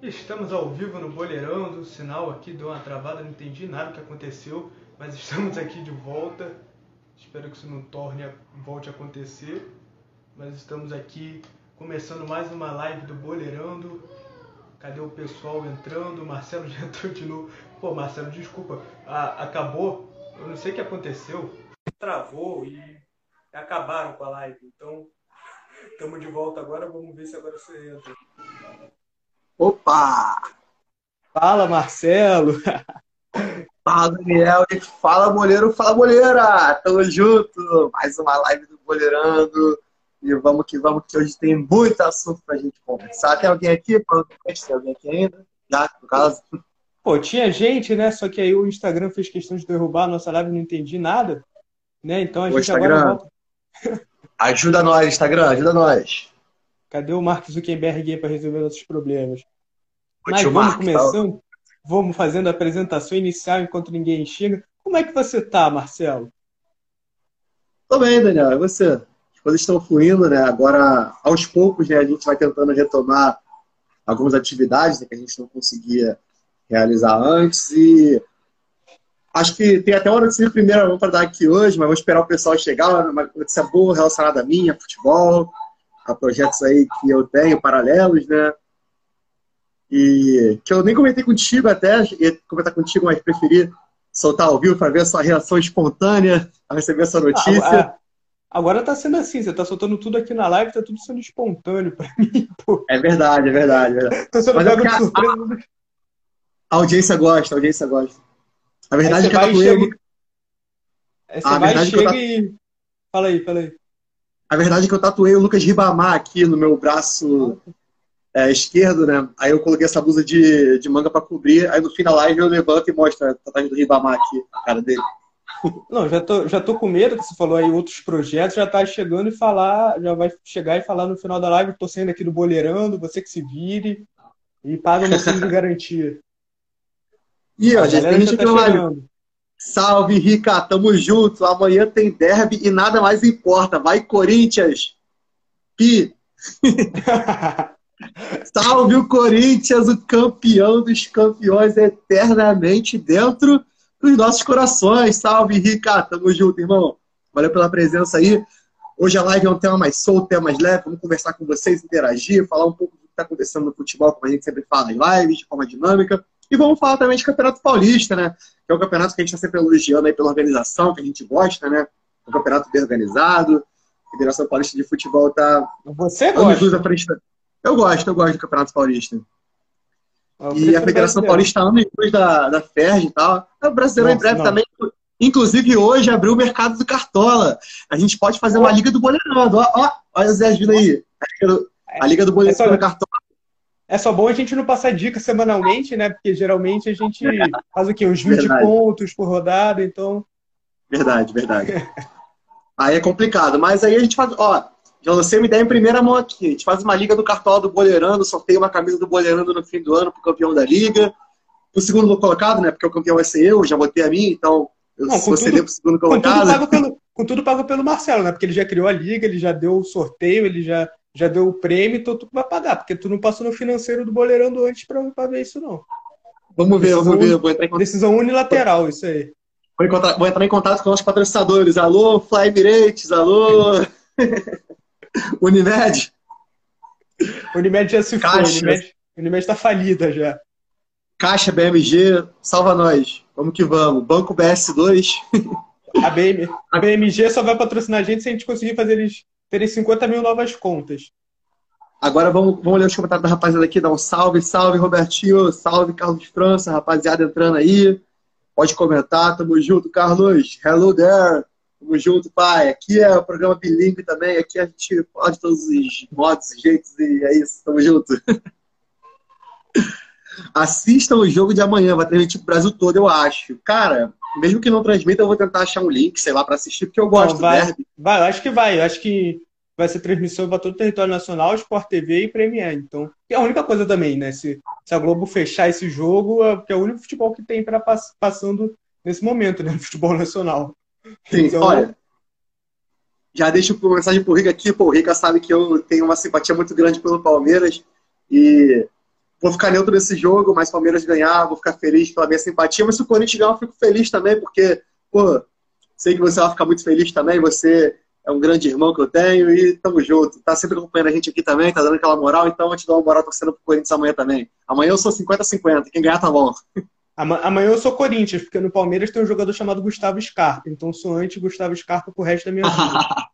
Estamos ao vivo no Boleirando, o sinal aqui deu uma travada, não entendi nada do que aconteceu, mas estamos aqui de volta. Espero que isso não torne a, volte a acontecer, mas estamos aqui começando mais uma live do Boleirando. Cadê o pessoal entrando? O Marcelo já entrou de novo. Pô, Marcelo, desculpa, a, acabou. Eu não sei o que aconteceu. Travou e acabaram com a live. Então, estamos de volta agora. Vamos ver se agora você entra. Opa! Fala, Marcelo! Fala, Daniel! E fala, boleiro, fala, boleira! Tamo junto! Mais uma live do Boleirando. E vamos que vamos, que hoje tem muito assunto pra gente conversar. Tem alguém aqui? Tem alguém aqui ainda? Já, no caso? Pô, tinha gente, né? Só que aí o Instagram fez questão de derrubar a nossa live, não entendi nada. Né? Então a o gente Instagram. agora volta. Ajuda nós, Instagram, ajuda nós. Cadê o Mark Zuckerberg aí para resolver nossos problemas? Mas vamos começando, vamos fazendo a apresentação inicial enquanto ninguém chega. Como é que você tá, Marcelo? Tô bem, Daniel. E você? As coisas estão fluindo, né? Agora, aos poucos, né, a gente vai tentando retomar algumas atividades né, que a gente não conseguia realizar antes e acho que tem até uma notícia primeira para dar aqui hoje, mas vou esperar o pessoal chegar, uma notícia boa relacionada a mim, a futebol, a projetos aí que eu tenho, paralelos, né? E que eu nem comentei contigo até, ia comentar contigo, mas preferi soltar ao vivo para ver a sua reação espontânea a receber essa notícia. Ah, agora tá sendo assim, você tá soltando tudo aqui na live, tá tudo sendo espontâneo para mim, pô. É verdade, é verdade. É verdade. Tô sendo mas é de surpresa. A, a audiência gosta, a audiência gosta. A verdade é que eu tatuei. Chega... Aí você a vai chega tatu... e. Fala aí, fala aí. A verdade é que eu tatuei o Lucas Ribamar aqui no meu braço é, esquerdo, né? Aí eu coloquei essa blusa de, de manga para cobrir. Aí no fim da live eu levanto e mostro a tatuagem do Ribamar aqui, a cara dele. Não, já tô, já tô com medo que você falou aí outros projetos, já tá chegando e falar, já vai chegar e falar no final da live, tô saindo aqui do Boleirando, você que se vire e paga o meu fundo de garantia. E ó, já tem gente tá aqui Salve, Rica, tamo junto. Amanhã tem derby e nada mais importa. Vai, Corinthians! Pi! Salve o Corinthians, o campeão dos campeões eternamente dentro dos nossos corações. Salve, Rica, tamo junto, irmão. Valeu pela presença aí. Hoje a live é um tema mais solto, tema mais leve. Vamos conversar com vocês, interagir, falar um pouco do que está acontecendo no futebol, como a gente sempre fala em lives, de forma dinâmica. E vamos falar também de Campeonato Paulista, né? Que é um campeonato que a gente está sempre elogiando aí pela organização, que a gente gosta, né? Um campeonato bem organizado. A Federação Paulista de Futebol está. Você gosta? Frente... Eu gosto, eu gosto do Campeonato Paulista. e a Federação Paulista anos depois da, da FERJ e tal. O brasileiro em breve não. também. Inclusive, hoje abriu o mercado do Cartola. A gente pode fazer uma Liga do Boleirando. Ó, ó, olha o Zé vindo aí. A Liga do, do Boleirando é só... Cartola é só bom a gente não passar dicas semanalmente, né? Porque geralmente a gente faz o quê? Uns 20 verdade. pontos por rodada, então. Verdade, verdade. aí é complicado, mas aí a gente faz. Ó, já lancei uma ideia em primeira mão aqui. A gente faz uma liga do cartola do Boleirando, sorteia uma camisa do Boleirando no fim do ano pro campeão da liga. O segundo colocado, né? Porque o campeão vai ser eu, já botei a mim, então eu não, vou ceder pro segundo colocado. Com tudo, pago pelo, com tudo pago pelo Marcelo, né? Porque ele já criou a liga, ele já deu o sorteio, ele já já deu o prêmio, então tu vai pagar, porque tu não passou no financeiro do boleirando antes para ver isso, não. Vamos ver, decisão vamos ver. Vou entrar em... Decisão unilateral, isso aí. Vou, encontrar, vou entrar em contato com os patrocinadores. Alô, Fly Emirates, alô, Unimed. Unimed já se Caixa. foi, Unimed, Unimed tá falida já. Caixa BMG, salva nós. Vamos que vamos. Banco BS2. A, BM, a BMG só vai patrocinar a gente se a gente conseguir fazer eles terem 50 mil novas contas. Agora vamos, vamos ler os comentários da rapaziada aqui, dar um salve, salve Robertinho, salve Carlos França, rapaziada entrando aí. Pode comentar, tamo junto, Carlos. Hello there. Tamo junto, pai. Aqui é o programa bilíngue também, aqui a gente pode todos os modos, jeitos e é isso, tamo junto. Assistam o jogo de amanhã, vai transmitir o Brasil todo, eu acho. Cara, mesmo que não transmita, eu vou tentar achar um link, sei lá, para assistir, porque eu gosto não, vai, do derby. Vai, acho que vai. Acho que vai ser transmissão para todo o território nacional, Sport TV e Premier. Então, é a única coisa também, né? Se, se a Globo fechar esse jogo, é, é o único futebol que tem para pass, passando nesse momento, né? No futebol nacional. Sim, então, olha. Já deixo uma mensagem pro Rica aqui. Pô, o Rica sabe que eu tenho uma simpatia muito grande pelo Palmeiras. E vou ficar neutro nesse jogo, mas Palmeiras ganhar, vou ficar feliz pela minha simpatia. Mas se o Corinthians ganhar, eu fico feliz também, porque, pô, sei que você vai ficar muito feliz também. Você é um grande irmão que eu tenho e tamo junto. Tá sempre acompanhando a gente aqui também, tá dando aquela moral, então vou te dar uma moral torcendo pro Corinthians amanhã também. Amanhã eu sou 50-50, quem ganhar tá bom. Amanhã eu sou Corinthians, porque no Palmeiras tem um jogador chamado Gustavo Scarpa, então sou anti-Gustavo Scarpa pro resto da minha vida.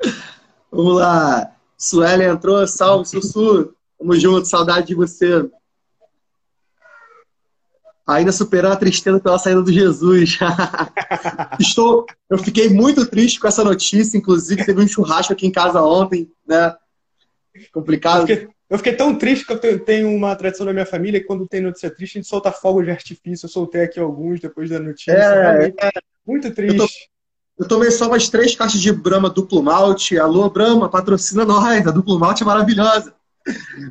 Vamos lá. Sueli entrou, salve, Sussu. Tamo junto, saudade de você. Ainda superando a tristeza pela saída do Jesus. Estou, eu fiquei muito triste com essa notícia, inclusive teve um churrasco aqui em casa ontem, né? Complicado. Fiquei, eu fiquei tão triste que eu tenho uma tradição da minha família que quando tem notícia triste a gente solta fogos de artifício. Eu soltei aqui alguns depois da notícia. É, é. Muito triste. Eu tomei só umas três caixas de Brahma duplo malte. Alô, Brahma, patrocina nós. A duplo malte é maravilhosa.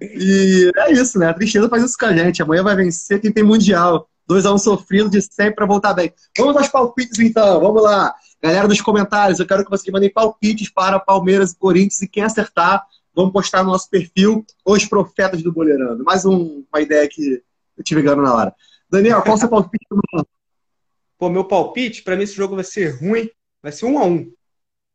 E é isso, né? A tristeza faz isso com a gente. Amanhã vai vencer quem tem Mundial. 2x1 um sofrido de sempre para voltar bem. Vamos aos palpites, então. Vamos lá. Galera dos comentários, eu quero que vocês mandem palpites para Palmeiras e Corinthians. E quem acertar, vamos postar no nosso perfil Os Profetas do Boleirando. Mais um, uma ideia que eu tive ganhando na hora. Daniel, qual é o seu palpite? Pô, meu palpite, para mim esse jogo vai ser ruim. Vai ser 1 x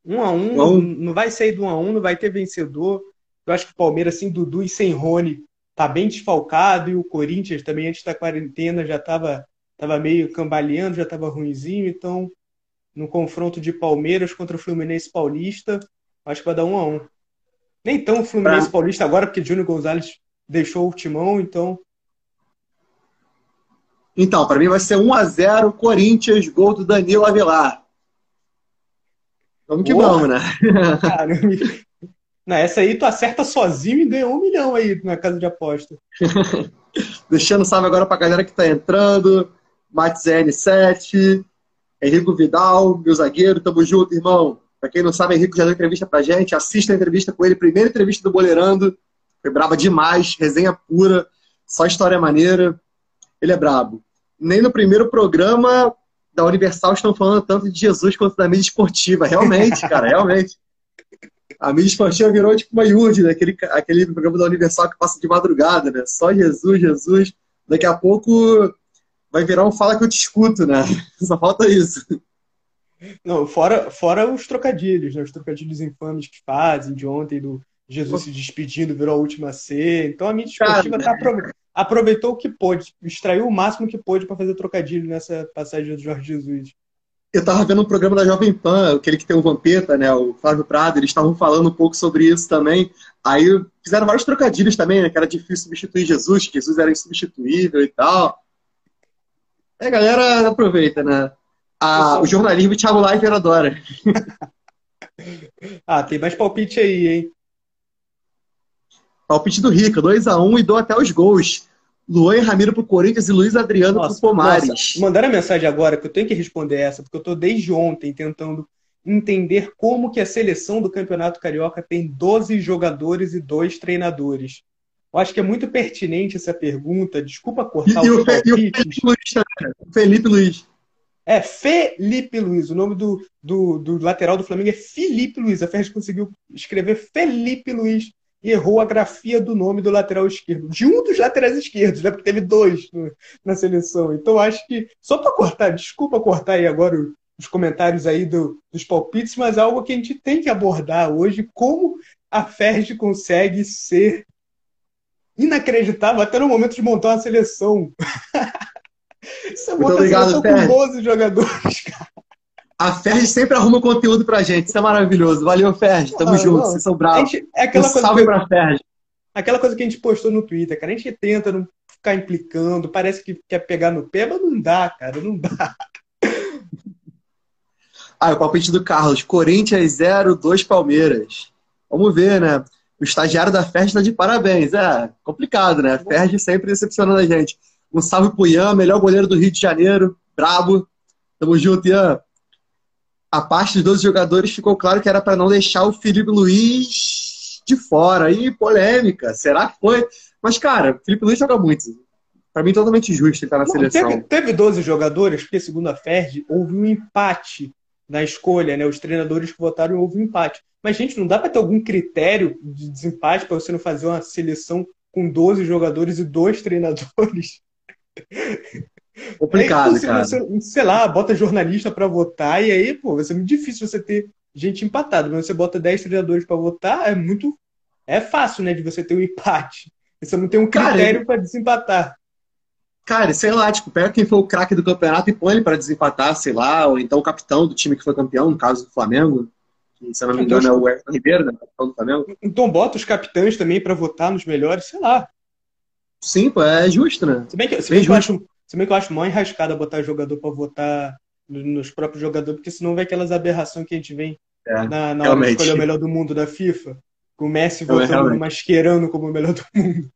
1 1 a 1 um, não vai sair do 1 a 1 não vai ter vencedor. Eu acho que o Palmeiras, assim, Dudu e sem Rony, tá bem desfalcado. E o Corinthians também, antes da quarentena, já estava tava meio cambaleando, já estava ruimzinho. Então, no confronto de Palmeiras contra o Fluminense Paulista, acho que vai dar um a um. Nem tão Fluminense pra... Paulista agora, porque Júnior Gonzalez deixou o timão, então. Então, para mim vai ser 1 a 0 Corinthians, gol do Danilo Avelar. Vamos que Boa. vamos, né? Caramba, não, essa aí tu acerta sozinho e ganha um milhão aí na casa de aposta. Deixando salve agora pra galera que tá entrando. Max N7, Henrico Vidal, meu zagueiro, tamo junto, irmão. Pra quem não sabe, Henrico já deu entrevista pra gente. Assista a entrevista com ele, primeira entrevista do Boleirando. Foi braba demais, resenha pura, só história maneira. Ele é brabo. Nem no primeiro programa da Universal estão falando tanto de Jesus quanto da mídia esportiva. Realmente, cara, realmente. A mídia esportiva virou tipo uma IURD, né? aquele, aquele programa da Universal que passa de madrugada, né? Só Jesus, Jesus. Daqui a pouco vai virar um fala que eu te escuto, né? Só falta isso. Não, fora, fora os trocadilhos, né? Os trocadilhos infames que fazem, de ontem, do Jesus se despedindo, virou a última C. Então a mídia esportiva tá aproveitou o que pôde, extraiu o máximo que pôde para fazer trocadilho nessa passagem do Jorge Jesus eu estava vendo um programa da Jovem Pan, aquele que tem o Vampeta, né, o Flávio Prado, eles estavam falando um pouco sobre isso também. Aí fizeram vários trocadilhos também, né, que era difícil substituir Jesus, que Jesus era insubstituível e tal. Aí a galera aproveita, né? Ah, o jornalismo Thiago Leifert adora. ah, tem mais palpite aí, hein? Palpite do Rica, 2x1 um, e dou até os gols. Luan e Ramiro pro Corinthians e Luiz Adriano nossa, pro Pomares. Nossa, mandaram a mensagem agora que eu tenho que responder essa, porque eu tô desde ontem tentando entender como que a seleção do Campeonato Carioca tem 12 jogadores e dois treinadores. Eu acho que é muito pertinente essa pergunta. Desculpa cortar e, os e, o Felipe Luiz, Felipe Luiz. É, Felipe Luiz. O nome do, do, do lateral do Flamengo é Felipe Luiz. A Ferres conseguiu escrever Felipe Luiz errou a grafia do nome do lateral esquerdo, de um dos laterais esquerdos, né? Porque teve dois na seleção. Então acho que, só para cortar, desculpa cortar aí agora os comentários aí do, dos palpites, mas é algo que a gente tem que abordar hoje, como a Ferdi consegue ser inacreditável até no momento de montar uma seleção. Você monta uma seleção com 12 jogadores, cara. A Ferg sempre arruma conteúdo pra gente. Isso é maravilhoso. Valeu, Ferg. Tamo ah, junto. Não. Vocês são bravos. Gente, é aquela um coisa salve que, pra Ferg. Aquela coisa que a gente postou no Twitter, cara. A gente tenta não ficar implicando. Parece que quer pegar no pé, mas não dá, cara. Não dá. Ah, o palpite do Carlos. Corinthians 0, 2 Palmeiras. Vamos ver, né? O estagiário da Ferg tá de parabéns. É complicado, né? A Ferg sempre decepcionando a gente. Um salve pro Ian, melhor goleiro do Rio de Janeiro. Brabo. Tamo junto, Ian a parte dos 12 jogadores ficou claro que era para não deixar o Felipe Luiz de fora. Aí, polêmica. Será que foi? Mas, cara, o Felipe Luiz joga muito. Para mim, totalmente justo ele estar tá na não, seleção. Teve, teve 12 jogadores, porque, segundo a Ferd, houve um empate na escolha, né? Os treinadores que votaram houve um empate. Mas, gente, não dá para ter algum critério de desempate para você não fazer uma seleção com 12 jogadores e dois treinadores. Complicado, é cara. Você, sei lá, bota jornalista para votar e aí, pô, vai ser muito difícil você ter gente empatada. Mas você bota 10 treinadores para votar, é muito. É fácil, né, de você ter um empate. Você não tem um critério para desempatar. Cara, sei lá, tipo, pega quem foi o craque do campeonato e põe ele para desempatar, sei lá, ou então o capitão do time que foi campeão, no caso do Flamengo. Que, se eu não me engano, então, é o Everton Ribeiro, né? Capitão do Flamengo. Então bota os capitães também para votar nos melhores, sei lá. Sim, pô, é justo, né? Se bem que, se bem que eu acho se bem que eu acho mó enrascada botar jogador para votar nos próprios jogadores, porque senão vai aquelas aberrações que a gente vê é, na, na hora de escolher o melhor do mundo da FIFA. Com o Messi votando no Mascherano como o melhor do mundo.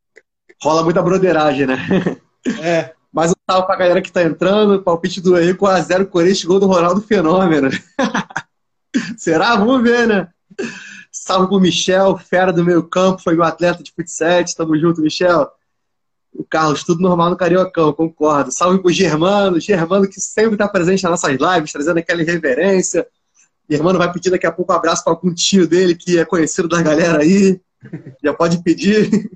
Rola muita broderagem, né? É. Mas um salve pra galera que tá entrando, palpite do Henrique 1x0 Corinthians, gol do Ronaldo Fenômeno. Será? Vamos ver, né? Salve pro Michel, fera do meio campo, foi meu atleta de futsal. Tamo junto, Michel. O Carlos, tudo normal no Cariocão, concordo. Salve pro Germano, Germano que sempre está presente nas nossas lives, trazendo aquela irreverência. Germano vai pedir daqui a pouco um abraço para algum tio dele que é conhecido da galera aí. Já pode pedir.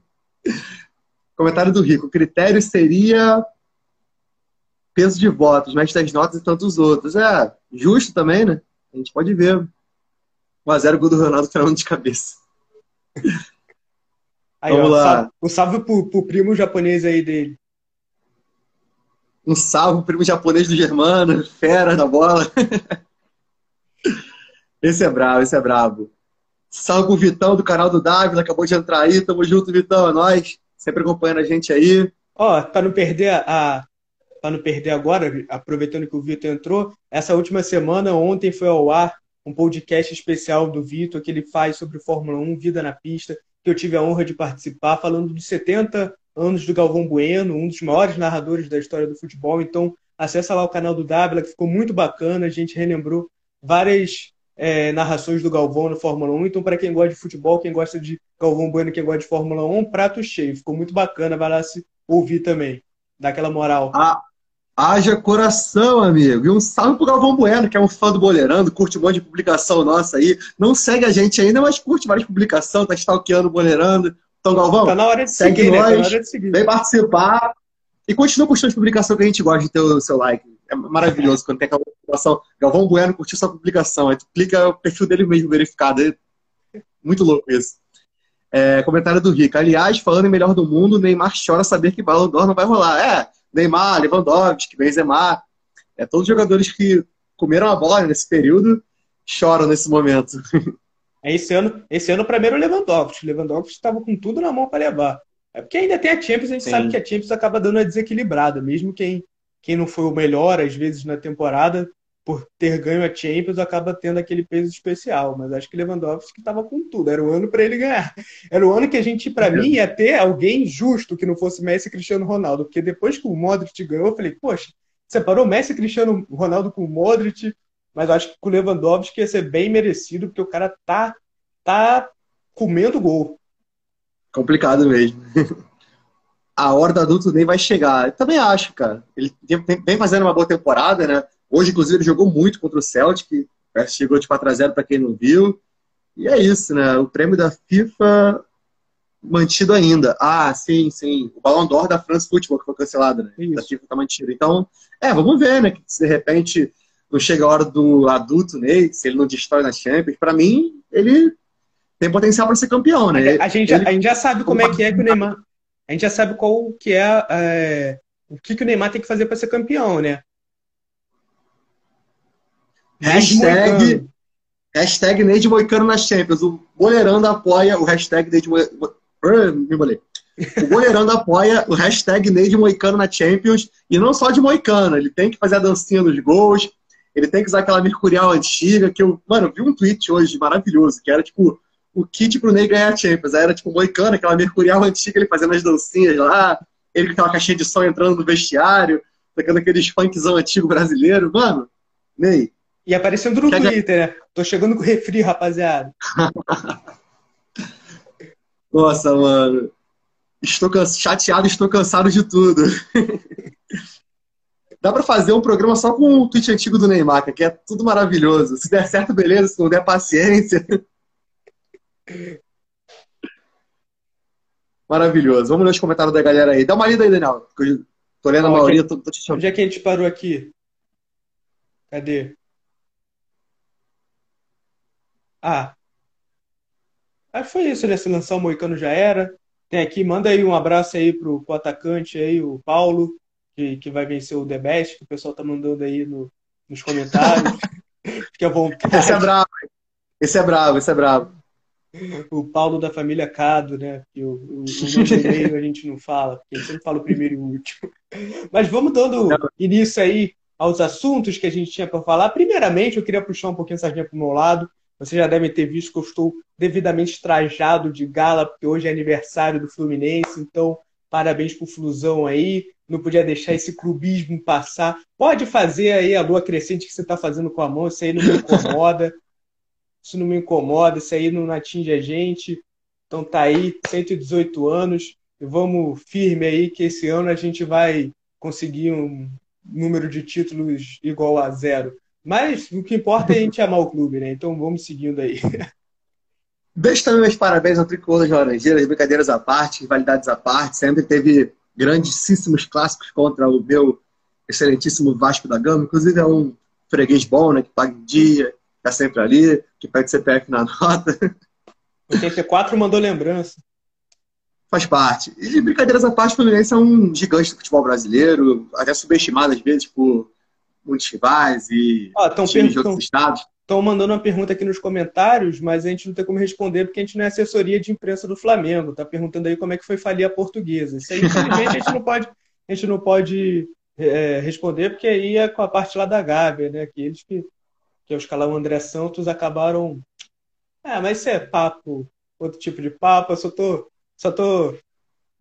Comentário do Rico. O critério seria peso de votos, mas das notas e tantos outros. É, justo também, né? A gente pode ver. 1x0 gol do Ronaldo Fernando de cabeça. Aí, Vamos ó, lá. Um salve pro, pro primo japonês aí dele. Um salve pro primo japonês do Germano, fera da bola. esse é bravo, esse é bravo. Salve pro Vitão do canal do Dávila, acabou de entrar aí. Tamo junto, Vitão, é nóis. Sempre acompanhando a gente aí. Ó, pra não perder a. Pra não perder agora, aproveitando que o Vitor entrou, essa última semana, ontem foi ao ar um podcast especial do Vitor que ele faz sobre Fórmula 1, Vida na Pista que eu tive a honra de participar, falando de 70 anos do Galvão Bueno, um dos maiores narradores da história do futebol. Então, acessa lá o canal do Dávila, que ficou muito bacana. A gente relembrou várias é, narrações do Galvão no Fórmula 1. Então, para quem gosta de futebol, quem gosta de Galvão Bueno, quem gosta de Fórmula 1, prato cheio. Ficou muito bacana, vai lá se ouvir também. Dá aquela moral. Ah, Haja coração, amigo. E um salve pro Galvão Bueno, que é um fã do Boleirando, curte um monte de publicação nossa aí. Não segue a gente ainda, mas curte várias publicações, tá stalkeando o Boleirando. Então, Galvão, tá na hora de segue seguir, nós, né? tá na hora de seguir. vem participar. E continua curtindo as publicações que a gente gosta de ter o seu like. É maravilhoso quando tem aquela publicação. Galvão Bueno curtiu sua publicação. Aí tu clica o perfil dele mesmo verificado. É muito louco isso. É, comentário do Rico. Aliás, falando em melhor do mundo, Neymar chora saber que Ballon d'Or não vai rolar. É, Neymar, Lewandowski, Benzema, é, todos jogadores que comeram a bola nesse período choram nesse momento. É, esse ano, esse ano era o Lewandowski. O Lewandowski estava com tudo na mão para levar. É porque ainda tem a Champions, a gente Sim. sabe que a Champions acaba dando uma desequilibrada, mesmo quem, quem não foi o melhor às vezes na temporada, por ter ganho a Champions, acaba tendo aquele peso especial. Mas acho que Lewandowski estava com tudo. Era o ano para ele ganhar. Era o ano que a gente, para mim, ia ter alguém justo que não fosse Messi e Cristiano Ronaldo. Porque depois que o Modric ganhou, eu falei, poxa, separou Messi e Cristiano Ronaldo com o Modric. Mas acho que com o Lewandowski ia ser bem merecido, porque o cara tá, tá comendo gol. Complicado mesmo. a hora do adulto nem vai chegar. Eu também acho, cara. Ele vem fazendo uma boa temporada, né? Hoje, inclusive, ele jogou muito contra o Celtic, chegou de 4x0 para quem não viu. E é isso, né? O prêmio da FIFA mantido ainda. Ah, sim, sim. O Ballon d'Or da France Football que foi cancelado, né? Isso. Da FIFA tá mantido. Então, é, vamos ver, né? Que se de repente não chega a hora do adulto Ney, se ele não destrói na Champions, para mim, ele tem potencial para ser campeão, né? A gente, ele... a gente já sabe como é que é que o Neymar. A gente já sabe qual que é, é o que, que o Neymar tem que fazer para ser campeão, né? Hashtag, hashtag Neide Moicano na Champions. O Boleirando apoia o hashtag Neide Moicano. O Boleirando apoia o hashtag Neide Moicano na Champions. E não só de Moicano. Ele tem que fazer a dancinha dos gols. Ele tem que usar aquela mercurial antiga. Que eu, mano, eu vi um tweet hoje maravilhoso. Que era tipo o kit pro Ney ganhar a Champions. Aí era tipo Moicano, aquela mercurial antiga, ele fazendo as dancinhas lá. Ele com aquela caixinha de som entrando no vestiário. Tocando aqueles funkzão antigo brasileiro. Mano, Ney, e aparecendo no Twitter, né? Tô chegando com refri, rapaziada. Nossa, mano. Estou chateado, estou cansado de tudo. Dá para fazer um programa só com o tweet antigo do Neymar, que é tudo maravilhoso. Se der certo, beleza. Se não der, paciência. Maravilhoso. Vamos ler os comentários da galera aí. Dá uma lida aí, Daniel. Tô lendo a maioria, tô, tô te chamando. Onde é que a gente parou aqui? Cadê? Ah. Acho que foi isso, né? Se lançar o Moicano já era. Tem aqui, manda aí um abraço aí pro, pro atacante aí, o Paulo, que, que vai vencer o The Best, que o pessoal tá mandando aí no, nos comentários. Fique à vontade. Esse é bravo. Esse é bravo, esse é bravo. O Paulo da família Cado, né? Que o, o, o a gente não fala, porque a gente sempre fala o primeiro e o último. Mas vamos dando início aí aos assuntos que a gente tinha para falar. Primeiramente, eu queria puxar um pouquinho essa para o meu lado. Vocês já devem ter visto que eu estou devidamente trajado de gala, porque hoje é aniversário do Fluminense, então parabéns pro Flusão aí. Não podia deixar esse clubismo passar. Pode fazer aí a lua crescente que você está fazendo com a mão, isso aí não me incomoda. Isso não me incomoda, isso aí não atinge a gente. Então tá aí, 118 anos, e vamos firme aí que esse ano a gente vai conseguir um número de títulos igual a zero. Mas o que importa é a gente amar o clube, né? Então vamos seguindo aí. Deixo também meus parabéns ao Tricolor das Laranjeiras, brincadeiras à parte, rivalidades à parte. Sempre teve grandíssimos clássicos contra o meu excelentíssimo Vasco da Gama. Inclusive é um freguês bom, né? Que paga em dia, tá sempre ali, que pede CPF na nota. 84 mandou lembrança. Faz parte. E brincadeiras à parte, o Fluminense é um gigante do futebol brasileiro, até subestimado às vezes por muitos rivais e ah, times de outros estados. Estão mandando uma pergunta aqui nos comentários, mas a gente não tem como responder porque a gente não é assessoria de imprensa do Flamengo. Tá perguntando aí como é que foi falir a portuguesa. Isso aí, infelizmente, a gente não pode, a gente não pode é, responder, porque aí é com a parte lá da Gávea, né? Que eles que que é o escalão André Santos, acabaram. É, mas isso é papo, outro tipo de papo. Eu só tô, só tô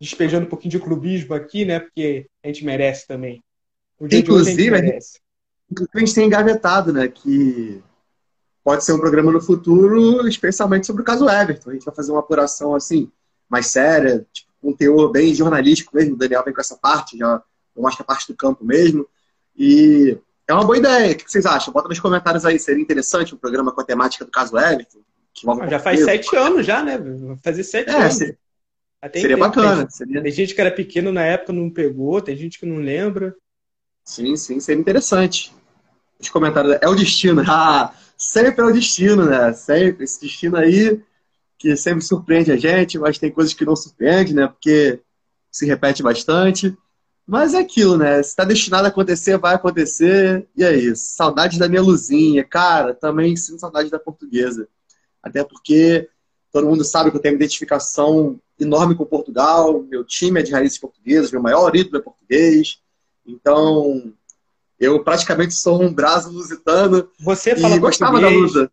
despejando um pouquinho de clubismo aqui, né? Porque a gente merece também. Inclusive, a gente merece. Inclusive, a gente tem engavetado, né? Que pode ser um programa no futuro, especialmente sobre o caso Everton. A gente vai fazer uma apuração assim, mais séria, tipo, um teor bem jornalístico mesmo. O Daniel vem com essa parte, já mostra a parte do campo mesmo. E é uma boa ideia. O que vocês acham? Bota nos comentários aí. Seria interessante um programa com a temática do caso Everton? Ah, já faz sete anos já, né? Vai fazer sete é, anos. Seria, seria bacana. Tem, seria... tem gente que era pequeno na época não pegou, tem gente que não lembra. Sim, sim, seria interessante. Os comentários. É o destino. Ah, sempre é o destino, né? Sempre. Esse destino aí que sempre surpreende a gente, mas tem coisas que não surpreende, né? Porque se repete bastante. Mas é aquilo, né? Se está destinado a acontecer, vai acontecer. E é isso. Saudades da minha luzinha. Cara, também sinto saudade da portuguesa. Até porque todo mundo sabe que eu tenho uma identificação enorme com Portugal. Meu time é de raízes portuguesas, meu maior ídolo é português. Então, eu praticamente sou um braço lusitano. Você fala e gostava da luta.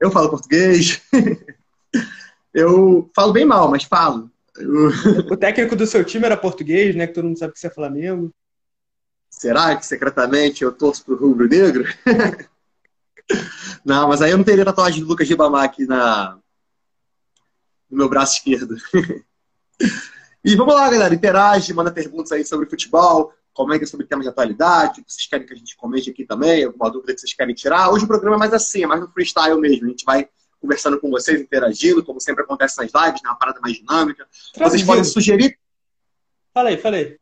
Eu falo português. eu falo bem mal, mas falo. O técnico do seu time era português, né? Que todo mundo sabe que você é Flamengo. Será que secretamente eu torço pro rubro negro? não, mas aí eu não teria tatuagem do Lucas Ribamar aqui na... no meu braço esquerdo. e vamos lá, galera. Interage, manda perguntas aí sobre futebol, comenta sobre temas de atualidade, que vocês querem que a gente comente aqui também, alguma dúvida que vocês querem tirar. Hoje o programa é mais assim, é mais no freestyle mesmo. A gente vai conversando com vocês, interagindo, como sempre acontece nas lives, né? uma parada mais dinâmica. Vocês podem sugerir. Falei, falei.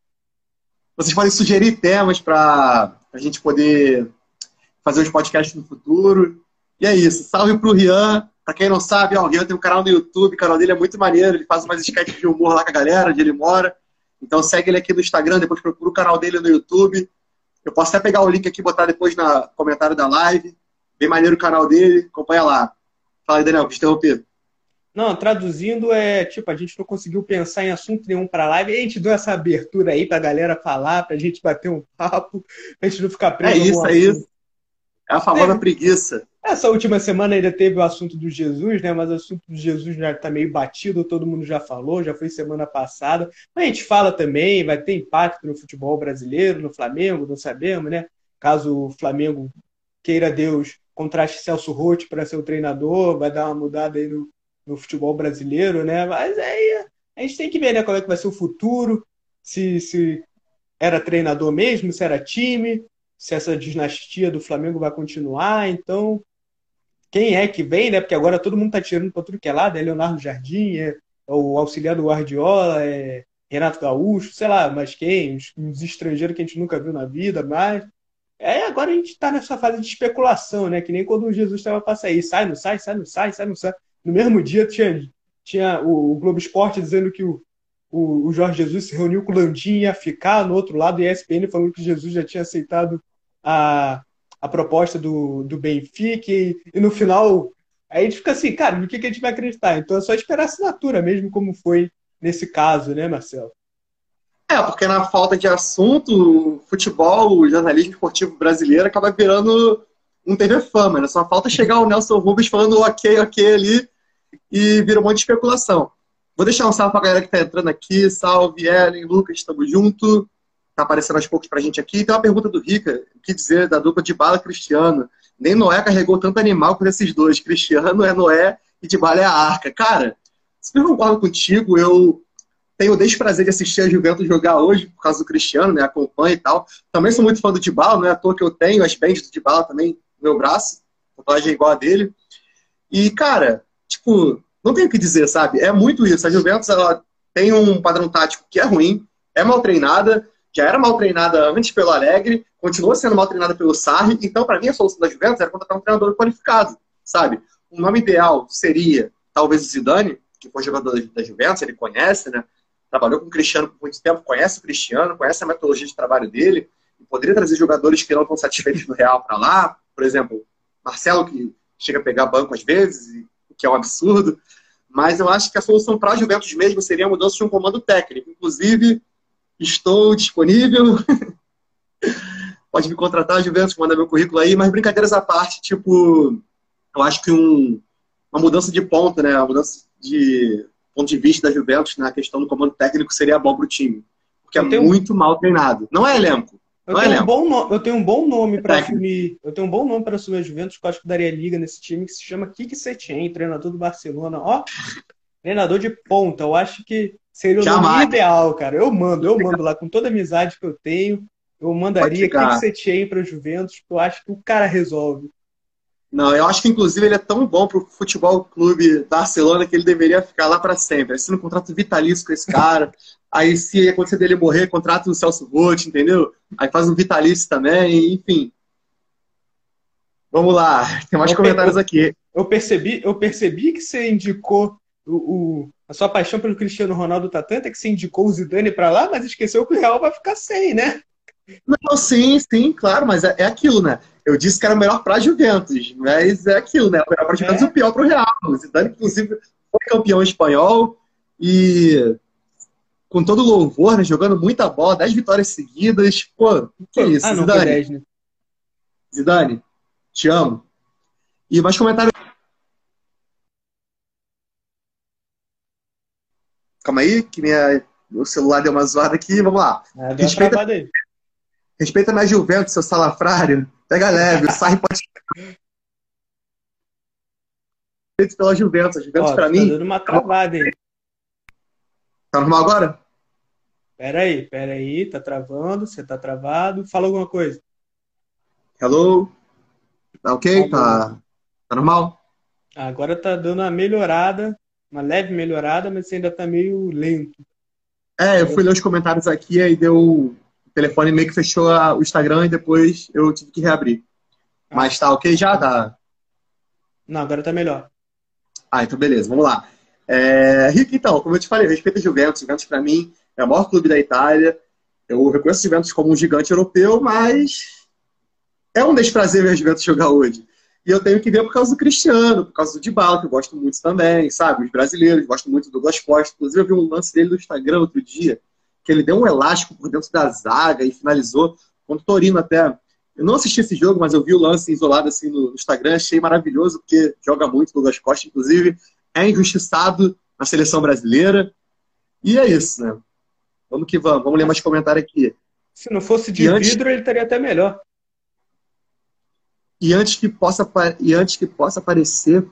Vocês podem sugerir temas para a gente poder fazer os podcasts no futuro. E é isso. Salve pro Rian. Pra quem não sabe, ó, o Rian tem um canal no YouTube, o canal dele é muito maneiro, ele faz umas sketches de humor lá com a galera, onde ele mora. Então segue ele aqui no Instagram, depois procura o canal dele no YouTube. Eu posso até pegar o link aqui e botar depois no comentário da live. Bem maneiro o canal dele, acompanha lá. Fala aí, Daniel, te interromper. Não, traduzindo é tipo, a gente não conseguiu pensar em assunto nenhum para live, a gente deu essa abertura aí para a galera falar, para a gente bater um papo, para a gente não ficar preso. É isso, é isso. É a famosa teve... preguiça. Essa última semana ainda teve o assunto do Jesus, né? Mas o assunto do Jesus já está meio batido, todo mundo já falou, já foi semana passada. Mas a gente fala também, vai ter impacto no futebol brasileiro, no Flamengo, não sabemos, né? Caso o Flamengo queira Deus contraste Celso Rotti para ser o treinador, vai dar uma mudada aí no, no futebol brasileiro, né? Mas aí a gente tem que ver, né, qual é que vai ser o futuro, se, se era treinador mesmo, se era time, se essa dinastia do Flamengo vai continuar, então quem é que vem, né? Porque agora todo mundo tá tirando para tudo que é lado, é Leonardo Jardim, é, o auxiliar do Guardiola, é Renato Gaúcho, sei lá, mas quem? Uns, uns estrangeiros que a gente nunca viu na vida, mas. É, agora a gente está nessa fase de especulação, né? Que nem quando o Jesus estava para sair. Sai, não sai, sai, não sai, sai, não sai. No mesmo dia tinha, tinha o, o Globo Esporte dizendo que o, o, o, Jorge Jesus se reuniu com o Landim ia ficar no outro lado, e a ESPN falando que Jesus já tinha aceitado a, a proposta do, do Benfica, e, e no final Aí a gente fica assim, cara, no que, que a gente vai acreditar? Então é só esperar a assinatura mesmo, como foi nesse caso, né, Marcelo? É, porque na falta de assunto, o futebol, o jornalismo esportivo brasileiro acaba virando um TV fama, né? Só falta chegar o Nelson Rubens falando ok, ok ali e vira um monte de especulação. Vou deixar um salve pra galera que tá entrando aqui. Salve, Ellen, Lucas, estamos junto. Tá aparecendo aos poucos pra gente aqui. Tem uma pergunta do Rica, o que dizer da dupla de bala Cristiano? Nem Noé carregou tanto animal por esses dois. Cristiano é Noé e de bala é a arca. Cara, se eu concordo contigo, eu tenho o desprazer de assistir a Juventus jogar hoje, por causa do Cristiano, né? Acompanho e tal. Também sou muito fã do Dybala, não é à toa que eu tenho as bands do Dybala também no meu braço. Tatuagem é igual a dele. E, cara, tipo, não tem o que dizer, sabe? É muito isso. A Juventus, ela tem um padrão tático que é ruim, é mal treinada, já era mal treinada antes pelo Alegre, continua sendo mal treinada pelo Sarri. Então, para mim, a solução da Juventus era contratar um treinador qualificado, sabe? O nome ideal seria, talvez, o Zidane, que foi jogador da Juventus, ele conhece, né? Trabalhou com o Cristiano por muito tempo, conhece o Cristiano, conhece a metodologia de trabalho dele, e poderia trazer jogadores que não estão satisfeitos no Real para lá. Por exemplo, Marcelo, que chega a pegar banco às vezes, o que é um absurdo. Mas eu acho que a solução para a Juventus mesmo seria a mudança de um comando técnico. Inclusive, estou disponível. Pode me contratar, Juventus, manda meu currículo aí, mas brincadeiras à parte, tipo, eu acho que um, uma mudança de ponto, né? Uma mudança de ponto de vista da Juventus na questão do comando técnico seria bom para o time. Porque é muito mal treinado. Não é elenco. Eu tenho, é um bom no... eu tenho um bom nome para assumir. Eu tenho um bom nome para assumir a Juventus, que eu acho que daria liga nesse time, que se chama Kik Setien, treinador do Barcelona. Ó, treinador de ponta. Eu acho que seria o nome ideal, cara. Eu mando, eu mando lá com toda a amizade que eu tenho. Eu mandaria Kik Setien para Juventus, porque eu acho que o cara resolve. Não, eu acho que inclusive ele é tão bom pro futebol clube Barcelona que ele deveria ficar lá para sempre. Assina um contrato vitalício com esse cara. Aí, se acontecer dele morrer, contrata o Celso Roth, entendeu? Aí faz um vitalício também, enfim. Vamos lá, tem mais eu comentários aqui. Eu percebi, eu percebi que você indicou o, o, a sua paixão pelo Cristiano Ronaldo tá tanta que você indicou o Zidane para lá, mas esqueceu que o Real vai ficar sem, né? Não, sim, sim, claro, mas é, é aquilo, né? Eu disse que era o melhor para Juventus, mas é aquilo, né? O melhor para Juventus é. e o pior para o Real. O Zidane, inclusive, foi campeão espanhol e com todo louvor, né? Jogando muita bola, 10 vitórias seguidas. Pô, que é isso, ah, Zidane? 10, né? Zidane, te amo. E mais comentários. Calma aí, que minha, meu celular deu uma zoada aqui. Vamos lá. É, respeita, respeita minha Juventus, seu salafrário. Pega leve, o Sarri pode. pela Juventus. A Juventus, para tá mim. dando uma travada aí. Tá normal agora? Pera aí, pera aí, tá travando, você tá travado. Fala alguma coisa. Hello? Tá ok? Tá, tá normal? Agora tá dando uma melhorada, uma leve melhorada, mas ainda tá meio lento. É, eu fui ler os comentários aqui e deu. O telefone meio que fechou o Instagram e depois eu tive que reabrir. Ah. Mas tá ok já? Tá? Não, agora tá melhor. Ah, então beleza, vamos lá. É, Rick, então, como eu te falei, eu respeito a Juventus. Juventus, para mim, é o maior clube da Itália. Eu reconheço a Juventus como um gigante europeu, mas é um desprazer ver a Juventus jogar hoje. E eu tenho que ver por causa do Cristiano, por causa do Dybala, que eu gosto muito também, sabe? Os brasileiros, gosto muito do Douglas Costa. Inclusive, eu vi um lance dele no Instagram outro dia, que ele deu um elástico por dentro da zaga e finalizou contra o Torino até. Eu não assisti esse jogo, mas eu vi o lance isolado assim no Instagram, achei maravilhoso, porque joga muito o Douglas Costa, inclusive é injustiçado na seleção brasileira. E é isso, né? Vamos que vamos. Vamos ler mais comentário aqui. Se não fosse de vidro, ele estaria até melhor. E antes que possa e antes que possa aparecer,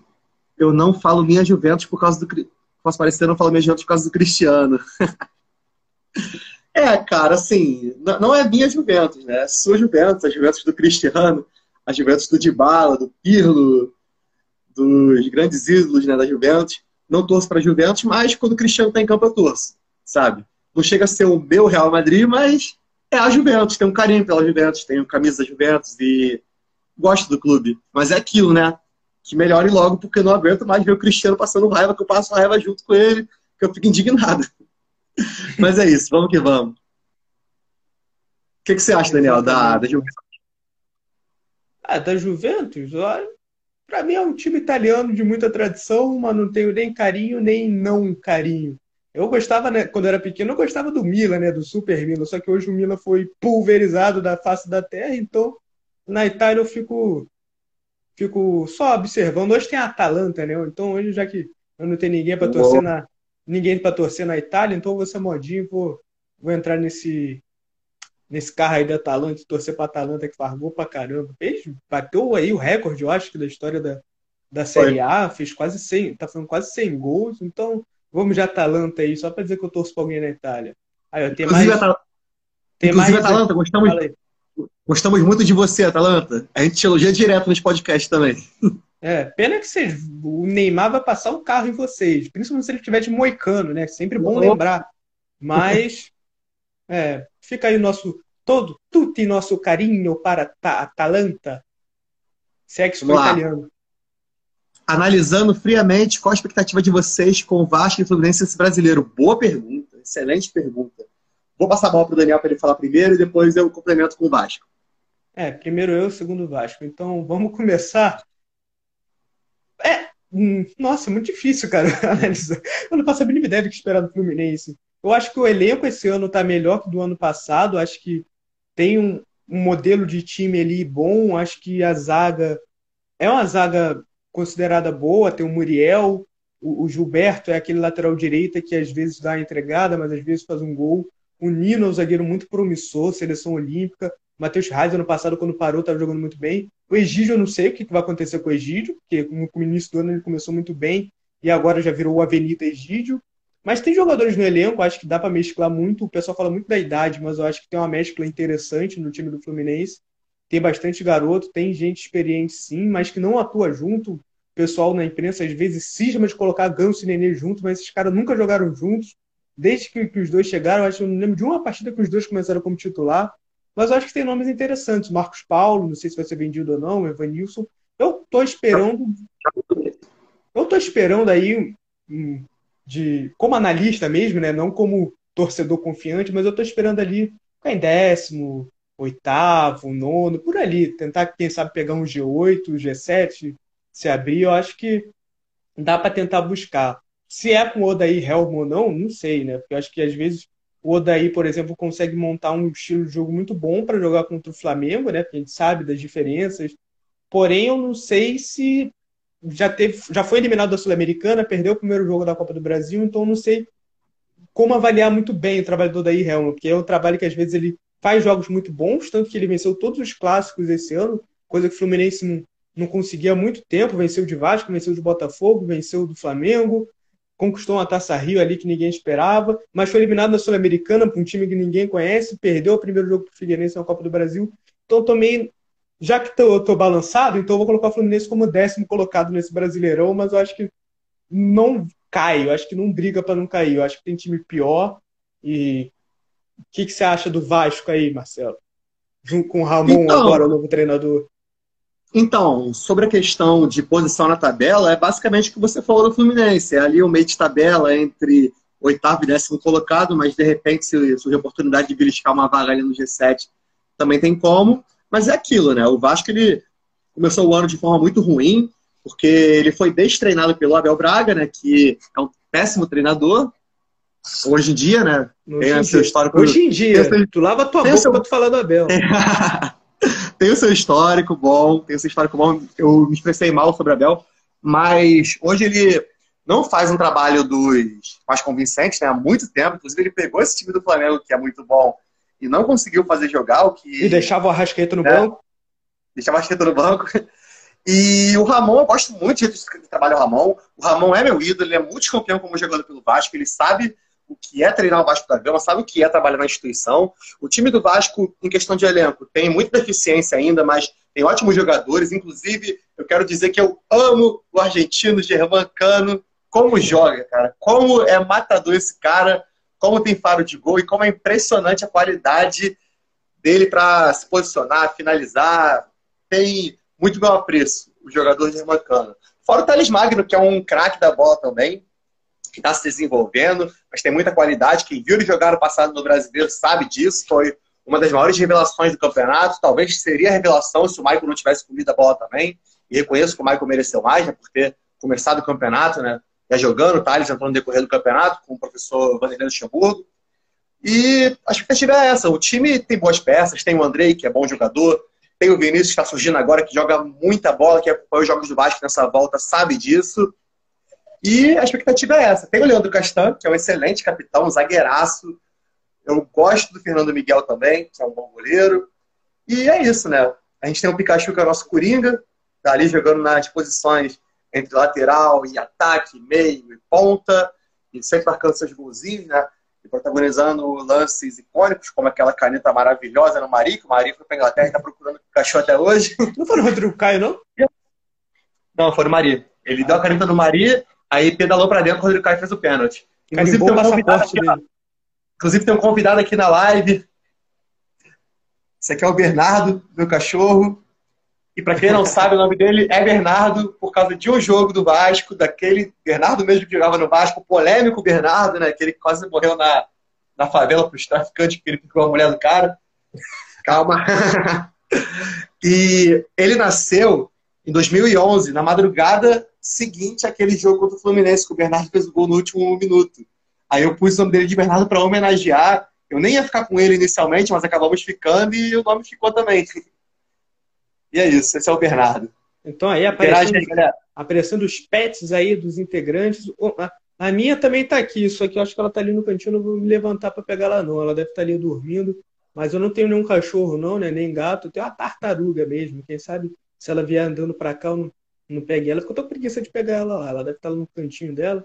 eu não falo minha Juventus por causa do posso parecer, eu não falo minha Juventus por causa do Cristiano. é, cara, assim, não é minha Juventus, né? É sua Juventus, a Juventus do Cristiano, a Juventus do Dybala, do Pirlo, dos grandes ídolos né, da Juventus. não torço para Juventus, mas quando o Cristiano está em campo eu torço, sabe? Não chega a ser o meu Real Madrid, mas é a Juventus, tem um carinho pela Juventus, tenho camisa da Juventus e gosto do clube. Mas é aquilo, né? Que melhore logo, porque eu não aguento mais ver o Cristiano passando raiva, que eu passo raiva junto com ele, que eu fico indignado. Mas é isso, vamos que vamos. O que, que você acha, Daniel, da, da Juventus? Ah, da Juventus? Para mim é um time italiano de muita tradição, mas não tenho nem carinho nem não carinho. Eu gostava, né, quando eu era pequeno, eu gostava do Milan, né, do Super Milan, só que hoje o Milan foi pulverizado da face da terra, então na Itália eu fico fico só observando. Hoje tem a Atalanta, né? Então hoje já que eu não tenho ninguém para torcer na ninguém para torcer na Itália, então eu vou ser modinho, vou vou entrar nesse nesse carro aí da Atalanta, torcer para Atalanta que faz gol pra caramba. Fez, bateu aí o recorde, eu acho, da história da, da Série A, fez quase 100, tá fazendo quase 100 gols, então vamos de Atalanta aí, só para dizer que eu torço para alguém na Itália. Aí, ó, tem mais, Atal... tem Inclusive, mais... Atalanta, gostamos, gostamos muito de você, Atalanta. A gente te elogia direto nos podcasts também. É, pena que vocês, o Neymar vai passar um carro em vocês, principalmente se ele estiver de moicano, né? Sempre bom lembrar. Mas, é, fica aí o nosso, todo, tudo nosso carinho para a Atalanta. Se é italiano analisando friamente qual a expectativa de vocês com o Vasco e Fluminense esse brasileiro. Boa pergunta, excelente pergunta. Vou passar a bola para o Daniel para ele falar primeiro e depois eu complemento com o Vasco. É, primeiro eu, segundo o Vasco. Então vamos começar. É, hum, nossa, muito difícil, cara, analisar. Eu não faço a mínima ideia do que esperar do Fluminense. Eu acho que o elenco esse ano está melhor que do ano passado. Acho que tem um, um modelo de time ali bom. Acho que a zaga é uma zaga considerada boa, tem o Muriel, o, o Gilberto é aquele lateral direita que às vezes dá a entregada, mas às vezes faz um gol. O Nino é um zagueiro muito promissor, seleção olímpica. Matheus Reis, ano passado, quando parou, estava jogando muito bem. O Egídio, eu não sei o que vai acontecer com o Egídio, porque no início do ano ele começou muito bem e agora já virou o Avenida Egídio. Mas tem jogadores no elenco, acho que dá para mesclar muito. O pessoal fala muito da idade, mas eu acho que tem uma mescla interessante no time do Fluminense tem bastante garoto, tem gente experiente sim, mas que não atua junto. O pessoal na imprensa às vezes cisma de colocar Ganso e Nenê juntos, mas esses caras nunca jogaram juntos. Desde que, que os dois chegaram, acho que eu não lembro de uma partida que os dois começaram como titular. Mas eu acho que tem nomes interessantes. Marcos Paulo, não sei se vai ser vendido ou não, Evanilson. Eu tô esperando. Eu tô esperando aí de como analista mesmo, né? Não como torcedor confiante, mas eu tô esperando ali ficar em décimo, oitavo, nono, por ali. Tentar, quem sabe, pegar um G8, G7, se abrir, eu acho que dá para tentar buscar. Se é com o Odaí Helm ou não, não sei, né? Porque eu acho que às vezes o Odaí, por exemplo, consegue montar um estilo de jogo muito bom para jogar contra o Flamengo, né? Porque a gente sabe das diferenças. Porém, eu não sei se já teve, já foi eliminado da Sul-Americana, perdeu o primeiro jogo da Copa do Brasil, então não sei como avaliar muito bem o trabalho do Odaí Helm, porque é um trabalho que às vezes ele faz jogos muito bons, tanto que ele venceu todos os clássicos esse ano, coisa que o Fluminense não, não conseguia há muito tempo. Venceu de Vasco, venceu de Botafogo, venceu do Flamengo, conquistou uma taça Rio ali que ninguém esperava, mas foi eliminado na Sul-Americana por um time que ninguém conhece, perdeu o primeiro jogo para o Figueirense na Copa do Brasil. Então também, já que tô balançado, então eu vou colocar o Fluminense como décimo colocado nesse Brasileirão, mas eu acho que não cai, eu acho que não briga para não cair. Eu acho que tem time pior e o que, que você acha do Vasco aí, Marcelo? Junto com o Ramon então, agora, o novo treinador. Então, sobre a questão de posição na tabela, é basicamente o que você falou do Fluminense. É ali o meio de tabela entre oitavo e décimo colocado, mas de repente, se surgir a oportunidade de beliscar uma vaga ali no G7, também tem como. Mas é aquilo, né? O Vasco ele começou o ano de forma muito ruim, porque ele foi destreinado pelo Abel Braga, né? Que é um péssimo treinador, Hoje em dia, né? Hoje tem o seu histórico. Hoje em dia, seu... tu lava tua boca seu... pra tu falar do Abel. tem o seu histórico bom, tem o seu histórico bom. Eu me expressei mal sobre o Abel, mas hoje ele não faz um trabalho dos mais convincentes, né? Há muito tempo. Inclusive, ele pegou esse time do Flamengo, que é muito bom, e não conseguiu fazer jogar o que. E deixava o Arrascaeta no né? banco. Deixava o Arrascaeta no banco. E o Ramon, eu gosto muito de trabalho do Ramon. O Ramon é meu ídolo, ele é multicampeão como jogador pelo Vasco, ele sabe o que é treinar o Vasco da Gama, sabe o que é trabalhar na instituição. O time do Vasco, em questão de elenco, tem muita deficiência ainda, mas tem ótimos jogadores. Inclusive, eu quero dizer que eu amo o argentino Germán Cano como joga, cara. Como é matador esse cara, como tem faro de gol e como é impressionante a qualidade dele para se posicionar, finalizar. Tem muito meu apreço, o jogador de Hermacana. Fora o Thales Magno, que é um craque da bola também, que está se desenvolvendo, mas tem muita qualidade. Quem viu ele jogar no passado no Brasileiro sabe disso. Foi uma das maiores revelações do campeonato. Talvez seria a revelação se o Michael não tivesse comido a bola também. E reconheço que o Michael mereceu mais, né, por ter começado o campeonato, né? Já jogando, o Thales entrou no decorrer do campeonato com o professor Vanderlei Luxemburgo. E a expectativa é essa. O time tem boas peças, tem o Andrei, que é bom jogador, tem o Vinícius, que está surgindo agora, que joga muita bola, que acompanhou os jogos do Vasco nessa volta, sabe disso. E a expectativa é essa. Tem o Leandro Castan, que é um excelente capitão, um zagueiraço. Eu gosto do Fernando Miguel também, que é um bom goleiro. E é isso, né? A gente tem o Pikachu, que é o nosso Coringa, tá ali jogando nas posições entre lateral e ataque, meio e ponta, e sempre marcando seus golzinhos, né? E protagonizando lances icônicos, como aquela caneta maravilhosa no Mari, que o Mari foi para Inglaterra e está procurando o Pikachu até hoje. Não foi no Rodrigo Caio, não? Não, foi no Mari. Ele deu a caneta no Mari, Aí pedalou para dentro, o Rodrigo Caio fez o pênalti. Inclusive tem, um convidado aqui na... Inclusive tem um convidado aqui na live. Esse aqui é o Bernardo, meu cachorro. E para quem não sabe, o nome dele é Bernardo, por causa de um jogo do Vasco, daquele Bernardo mesmo que jogava no Vasco, o polêmico Bernardo, né? Aquele que quase morreu na, na favela para os traficantes, porque ele ficou a mulher do cara. Calma. e ele nasceu em 2011, na madrugada seguinte àquele jogo contra o Fluminense, que o Bernardo fez o gol no último minuto. Aí eu pus o nome dele de Bernardo para homenagear. Eu nem ia ficar com ele inicialmente, mas acabamos ficando e o nome ficou também. E é isso, esse é o Bernardo. Então aí aparecendo, aí, aparecendo os pets aí dos integrantes. A minha também está aqui, só que eu acho que ela está ali no cantinho, eu não vou me levantar para pegar ela não. Ela deve estar tá ali dormindo. Mas eu não tenho nenhum cachorro não, né? Nem gato, eu tenho uma tartaruga mesmo. Quem sabe se ela vier andando para cá, eu não, não pegue ela, porque eu tô preguiça de pegar ela lá. Ela deve estar no cantinho dela.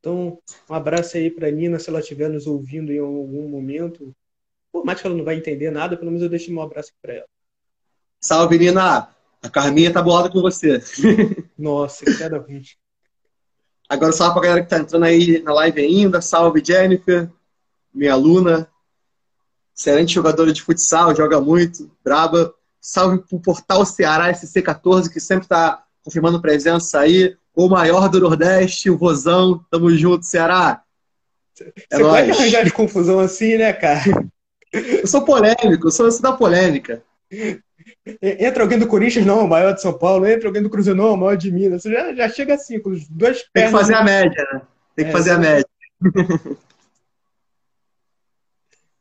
Então, um abraço aí para Nina, se ela estiver nos ouvindo em algum momento. Por mais que ela não vai entender nada, pelo menos eu deixo um abraço para ela. Salve, Nina! A Carminha tá bolada com você. Nossa, que queda ruim. Agora, salve pra galera que tá entrando aí na live ainda. Salve, Jennifer, minha aluna. Excelente jogadora de futsal, joga muito, braba. Salve pro Portal Ceará SC14, que sempre está confirmando presença aí. O maior do Nordeste, o Rosão. Tamo junto, Ceará. É Você nóis. pode arranjar de confusão assim, né, cara? Eu sou polêmico, eu sou da polêmica. Entra alguém do Corinthians, não, o maior de São Paulo. Entra alguém do Cruzeiro, não, o maior de Minas. Você já, já chega assim, com os dois pés. Tem que fazer a média, né? Tem que é, fazer a média.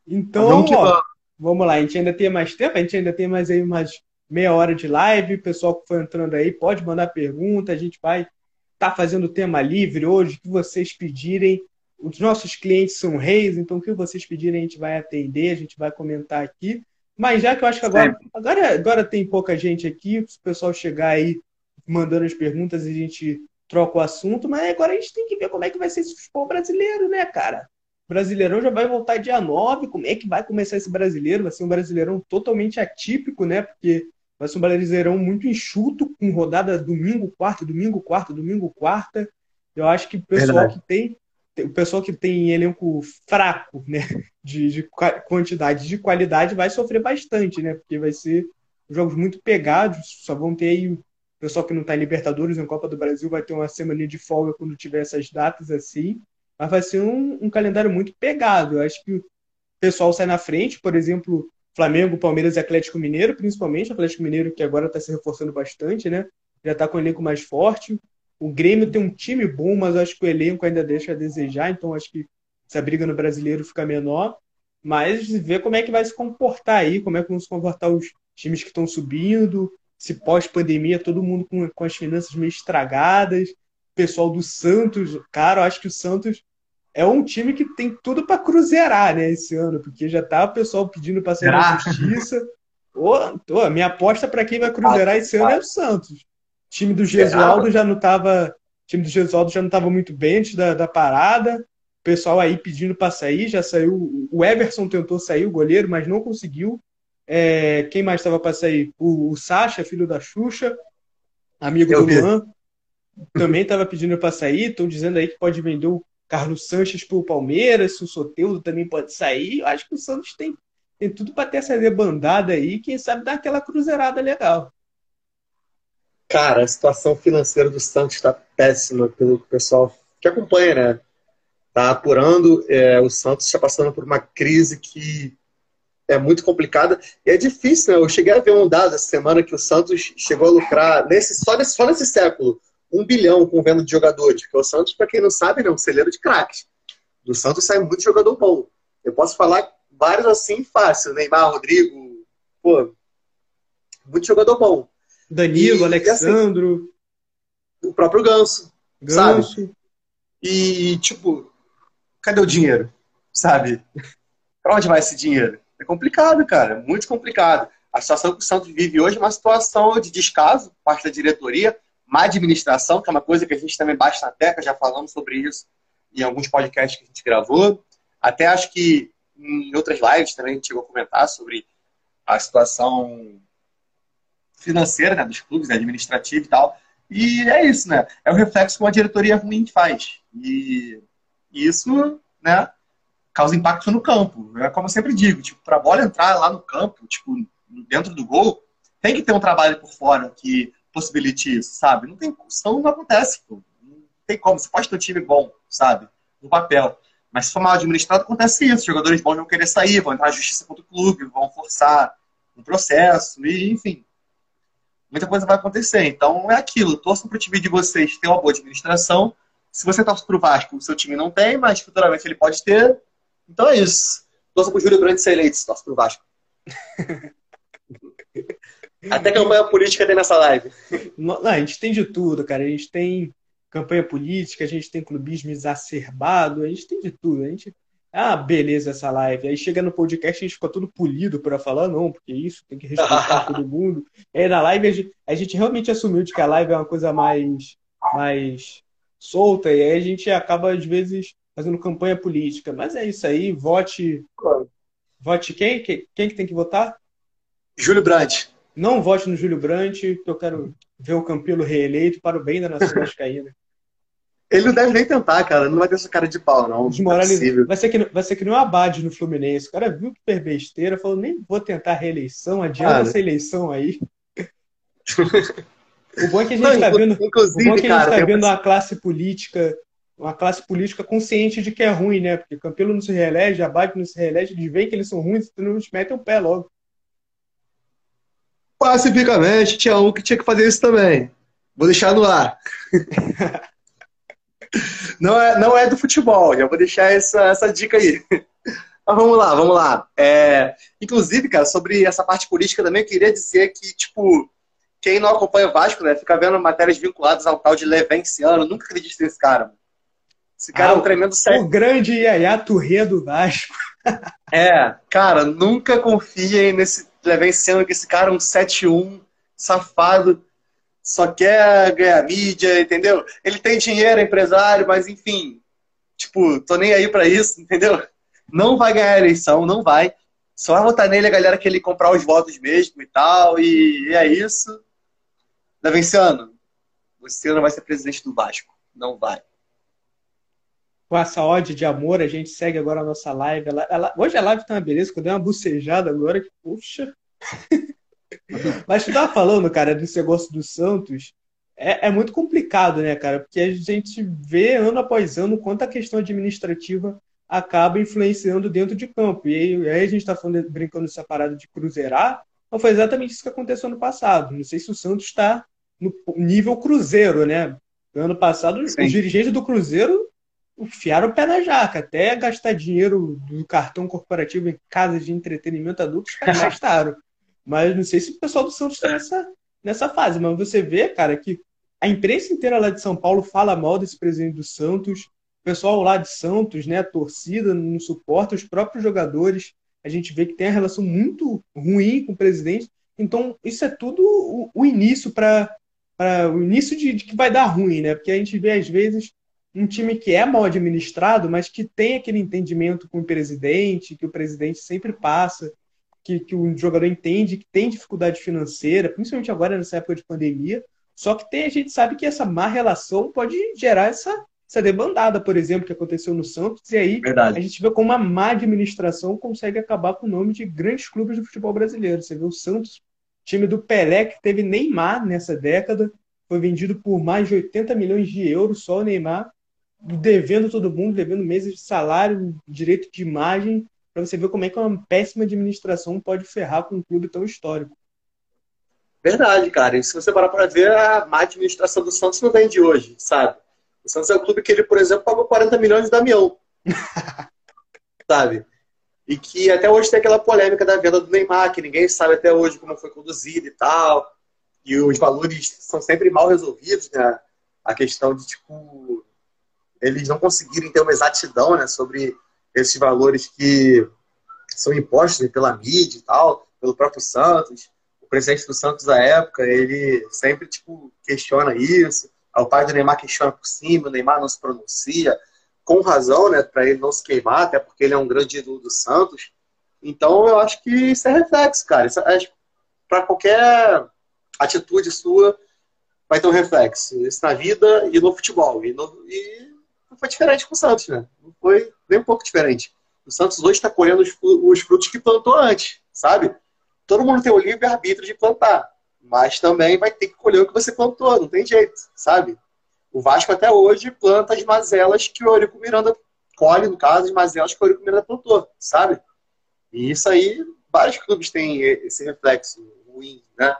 Então, ó, Vamos lá, a gente ainda tem mais tempo, a gente ainda tem mais aí umas meia hora de live. O pessoal que foi entrando aí pode mandar pergunta, a gente vai estar tá fazendo tema livre hoje, o que vocês pedirem. Os nossos clientes são reis, então o que vocês pedirem a gente vai atender, a gente vai comentar aqui. Mas já que eu acho que agora, agora, agora tem pouca gente aqui, se o pessoal chegar aí mandando as perguntas, a gente troca o assunto, mas agora a gente tem que ver como é que vai ser esse futebol brasileiro, né, cara? Brasileirão já vai voltar dia 9. Como é que vai começar esse brasileiro? Vai ser um brasileirão totalmente atípico, né? Porque vai ser um brasileirão muito enxuto, com rodada domingo, quarta, domingo, quarta, domingo, quarta. Eu acho que o pessoal Verdade. que tem. O pessoal que tem elenco fraco, né? De, de quantidade, de qualidade, vai sofrer bastante, né? Porque vai ser jogos muito pegados, só vão ter aí o pessoal que não está em Libertadores, em Copa do Brasil, vai ter uma semana de folga quando tiver essas datas assim. Mas vai ser um, um calendário muito pegado. Eu acho que o pessoal sai na frente, por exemplo, Flamengo, Palmeiras e Atlético Mineiro, principalmente. Atlético Mineiro que agora está se reforçando bastante, né? Já está com o elenco mais forte. O Grêmio tem um time bom, mas acho que o elenco ainda deixa a desejar, então acho que essa briga no brasileiro fica menor. Mas ver como é que vai se comportar aí, como é que vão se comportar os times que estão subindo, se pós-pandemia todo mundo com, com as finanças meio estragadas. O pessoal do Santos, cara, eu acho que o Santos é um time que tem tudo para cruzeirar, né, esse ano, porque já tá o pessoal pedindo para sair da justiça. Ô, a minha aposta para quem vai cruzeirar esse ano é o Santos. O time do Gesualdo já não tava, time do Gesualdo já não estava muito bem antes da, da parada. O pessoal aí pedindo para sair, já saiu. O Everson tentou sair, o goleiro, mas não conseguiu. É, quem mais estava para sair? O, o Sacha, filho da Xuxa, amigo Eu do Luan. também estava pedindo para sair, estão dizendo aí que pode vender o Carlos Sanches para o Palmeiras, o Soteudo também pode sair. Eu acho que o Santos tem, tem tudo para ter essa debandada aí, quem sabe dar aquela cruzeirada legal. Cara, a situação financeira do Santos está péssima, pelo que o pessoal que acompanha, né? Tá apurando. É, o Santos está passando por uma crise que é muito complicada e é difícil, né? Eu cheguei a ver um dado essa semana que o Santos chegou a lucrar nesse, só, nesse, só nesse século um bilhão com venda de jogadores, porque o Santos, para quem não sabe, é um celeiro de craques. Do Santos sai muito jogador bom. Eu posso falar vários assim fácil, Neymar, Rodrigo, pô, muito jogador bom. Danilo, e, Alexandro. E assim, o próprio Ganso, Ganso. sabe? E, tipo, cadê o dinheiro? Sabe? Pra onde vai esse dinheiro? É complicado, cara. Muito complicado. A situação que o Santos vive hoje é uma situação de descaso, parte da diretoria, má administração, que é uma coisa que a gente também bate na tecla, já falamos sobre isso em alguns podcasts que a gente gravou. Até acho que em outras lives também a gente chegou a comentar sobre a situação financeira né, dos clubes, né, administrativa e tal. E é isso, né? É o reflexo que uma diretoria ruim faz. E isso, né, causa impacto no campo. É como eu sempre digo, tipo, para a bola entrar lá no campo, tipo, dentro do gol, tem que ter um trabalho por fora que possibilite isso, sabe? Não tem, senão não acontece, pô. Não tem como. Você pode ter um time bom, sabe? No papel. Mas se for mal administrado, acontece isso. Os jogadores bons vão querer sair, vão entrar na justiça contra o clube, vão forçar um processo, e enfim. Muita coisa vai acontecer. Então é aquilo. Torçam para o time de vocês ter uma boa administração. Se você torce para o Vasco, o seu time não tem, mas futuramente ele pode ter. Então é isso. Torça para o Júlio Brandt ser eleito, torce para o Vasco. Até campanha política tem nessa live. Não, a gente tem de tudo, cara. A gente tem campanha política, a gente tem clubismo exacerbado, a gente tem de tudo. A gente. Ah, beleza essa live. Aí chega no podcast a gente fica todo polido para falar, não, porque isso tem que respeitar todo mundo. Aí na live a gente, a gente, realmente assumiu de que a live é uma coisa mais, mais solta, e aí a gente acaba, às vezes, fazendo campanha política. Mas é isso aí, vote. Vote quem? Quem, quem que tem que votar? Júlio Brandt. Não vote no Júlio Brandt, que eu quero ver o Campilo reeleito para o bem da nação vascaína. Ele não deve nem tentar, cara. Não vai ter essa cara de pau, não. Desmoralizado. É vai, ser que, vai ser que nem o Abad no Fluminense. O cara viu que per besteira, falou, nem vou tentar reeleição, adianta cara. essa eleição aí. o bom é que a gente está vendo, o bom é que a gente tá vendo uma classe política, uma classe política consciente de que é ruim, né? Porque Campelo não se reelege, Abad não se reelege, eles veem que eles são ruins, então eles metem o pé logo pacificamente tinha um que tinha que fazer isso também. Vou deixar no ar. não, é, não é do futebol, já vou deixar essa, essa dica aí. Mas vamos lá, vamos lá. É, inclusive, cara, sobre essa parte política também, eu queria dizer que, tipo, quem não acompanha o Vasco, né, fica vendo matérias vinculadas ao tal de Levenciano, nunca acredite nesse cara. Esse cara ah, é um tremendo sério. O grande Yaya Turré do Vasco. é, cara, nunca confiem nesse Levenciano, que esse cara é um 7-1, safado, só quer ganhar mídia, entendeu? Ele tem dinheiro, é empresário, mas enfim, tipo, tô nem aí para isso, entendeu? Não vai ganhar a eleição, não vai. Só vai votar nele a galera que ele comprar os votos mesmo e tal, e, é isso. Levenciano, você não vai ser presidente do Vasco. Não vai com essa ode de amor, a gente segue agora a nossa live. Ela, ela, hoje a live tá uma beleza, que eu dei uma bucejada agora, que, puxa. Mas tu tava falando, cara, desse negócio do Santos, é, é, muito complicado, né, cara? Porque a gente vê ano após ano quanto a questão administrativa acaba influenciando dentro de campo. E aí, aí a gente tá falando, brincando separado de cruzeirar, não foi exatamente isso que aconteceu no passado. Não sei se o Santos está no nível cruzeiro, né? Ano passado, Sim. os dirigentes do Cruzeiro enfiaram o pé na jaca. Até gastar dinheiro do cartão corporativo em casas de entretenimento adulto, os caras gastaram. Mas não sei se o pessoal do Santos está nessa, nessa fase. Mas você vê, cara, que a imprensa inteira lá de São Paulo fala mal desse presidente do Santos. O pessoal lá de Santos, né, a torcida não suporta, os próprios jogadores. A gente vê que tem uma relação muito ruim com o presidente. Então, isso é tudo o, o início para o início de, de, que vai dar ruim, né? Porque a gente vê, às vezes, um time que é mal administrado, mas que tem aquele entendimento com o presidente, que o presidente sempre passa, que, que o jogador entende que tem dificuldade financeira, principalmente agora nessa época de pandemia. Só que tem, a gente sabe que essa má relação pode gerar essa, essa debandada, por exemplo, que aconteceu no Santos, e aí Verdade. a gente vê como a má administração consegue acabar com o nome de grandes clubes do futebol brasileiro. Você vê o Santos, time do Pelé, que teve Neymar nessa década, foi vendido por mais de 80 milhões de euros só o Neymar, devendo todo mundo, devendo meses de salário, direito de imagem, para você ver como é que uma péssima administração pode ferrar com um clube tão histórico. Verdade, cara. E se você parar para ver, a má administração do Santos não vem de hoje, sabe? O Santos é o clube que ele, por exemplo, pagou 40 milhões de Damião. sabe? E que até hoje tem aquela polêmica da venda do Neymar, que ninguém sabe até hoje como foi conduzido e tal. E os valores são sempre mal resolvidos, né? A questão de, tipo, eles não conseguirem ter uma exatidão, né, sobre esses valores que são impostos pela mídia e tal, pelo próprio Santos. O presidente do Santos da época, ele sempre, tipo, questiona isso. O pai do Neymar questiona por cima, o Neymar não se pronuncia, com razão, né, para ele não se queimar, até porque ele é um grande ídolo do Santos. Então, eu acho que isso é reflexo, cara. É, para qualquer atitude sua, vai ter um reflexo. Isso na vida e no futebol. E, no, e não foi diferente com o Santos, né? Não foi nem um pouco diferente. O Santos hoje está colhendo os, os, frutos que plantou antes, sabe? Todo mundo tem o livre-arbítrio de plantar, mas também vai ter que colher o que você plantou, não tem jeito, sabe? O Vasco até hoje planta as mazelas que o Eurico Miranda colhe, no caso, as mazelas que o Eurico Miranda plantou, sabe? E isso aí, vários clubes têm esse reflexo ruim, né?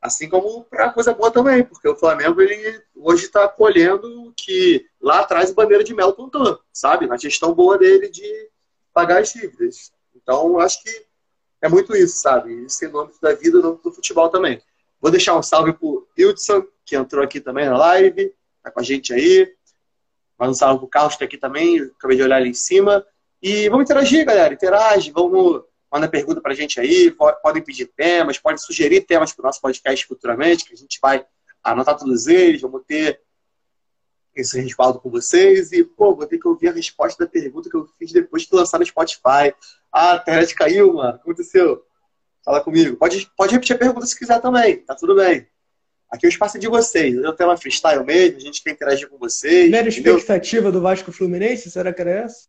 Assim como para coisa boa também, porque o Flamengo ele hoje está colhendo que lá atrás o Bandeira de Melo contou, sabe? Na gestão boa dele de pagar as dívidas. Então, acho que é muito isso, sabe? Isso em nome da vida no do futebol também. Vou deixar um salve pro Hildson, que entrou aqui também na live, tá com a gente aí. Mais um salve pro Carlos, que tá aqui também, acabei de olhar ali em cima. E vamos interagir, galera. Interage, vamos manda pergunta para a gente aí, podem pedir temas, podem sugerir temas para o nosso podcast futuramente, que a gente vai anotar todos eles, vamos ter esse respaldo com vocês. E, pô, vou ter que ouvir a resposta da pergunta que eu fiz depois de lançar no Spotify. Ah, a internet caiu, mano. O que aconteceu? Fala comigo. Pode, pode repetir a pergunta se quiser também, tá tudo bem. Aqui é o espaço é de vocês. Eu tenho uma freestyle mesmo, a gente quer interagir com vocês. Mera expectativa do Vasco Fluminense? Será que era essa?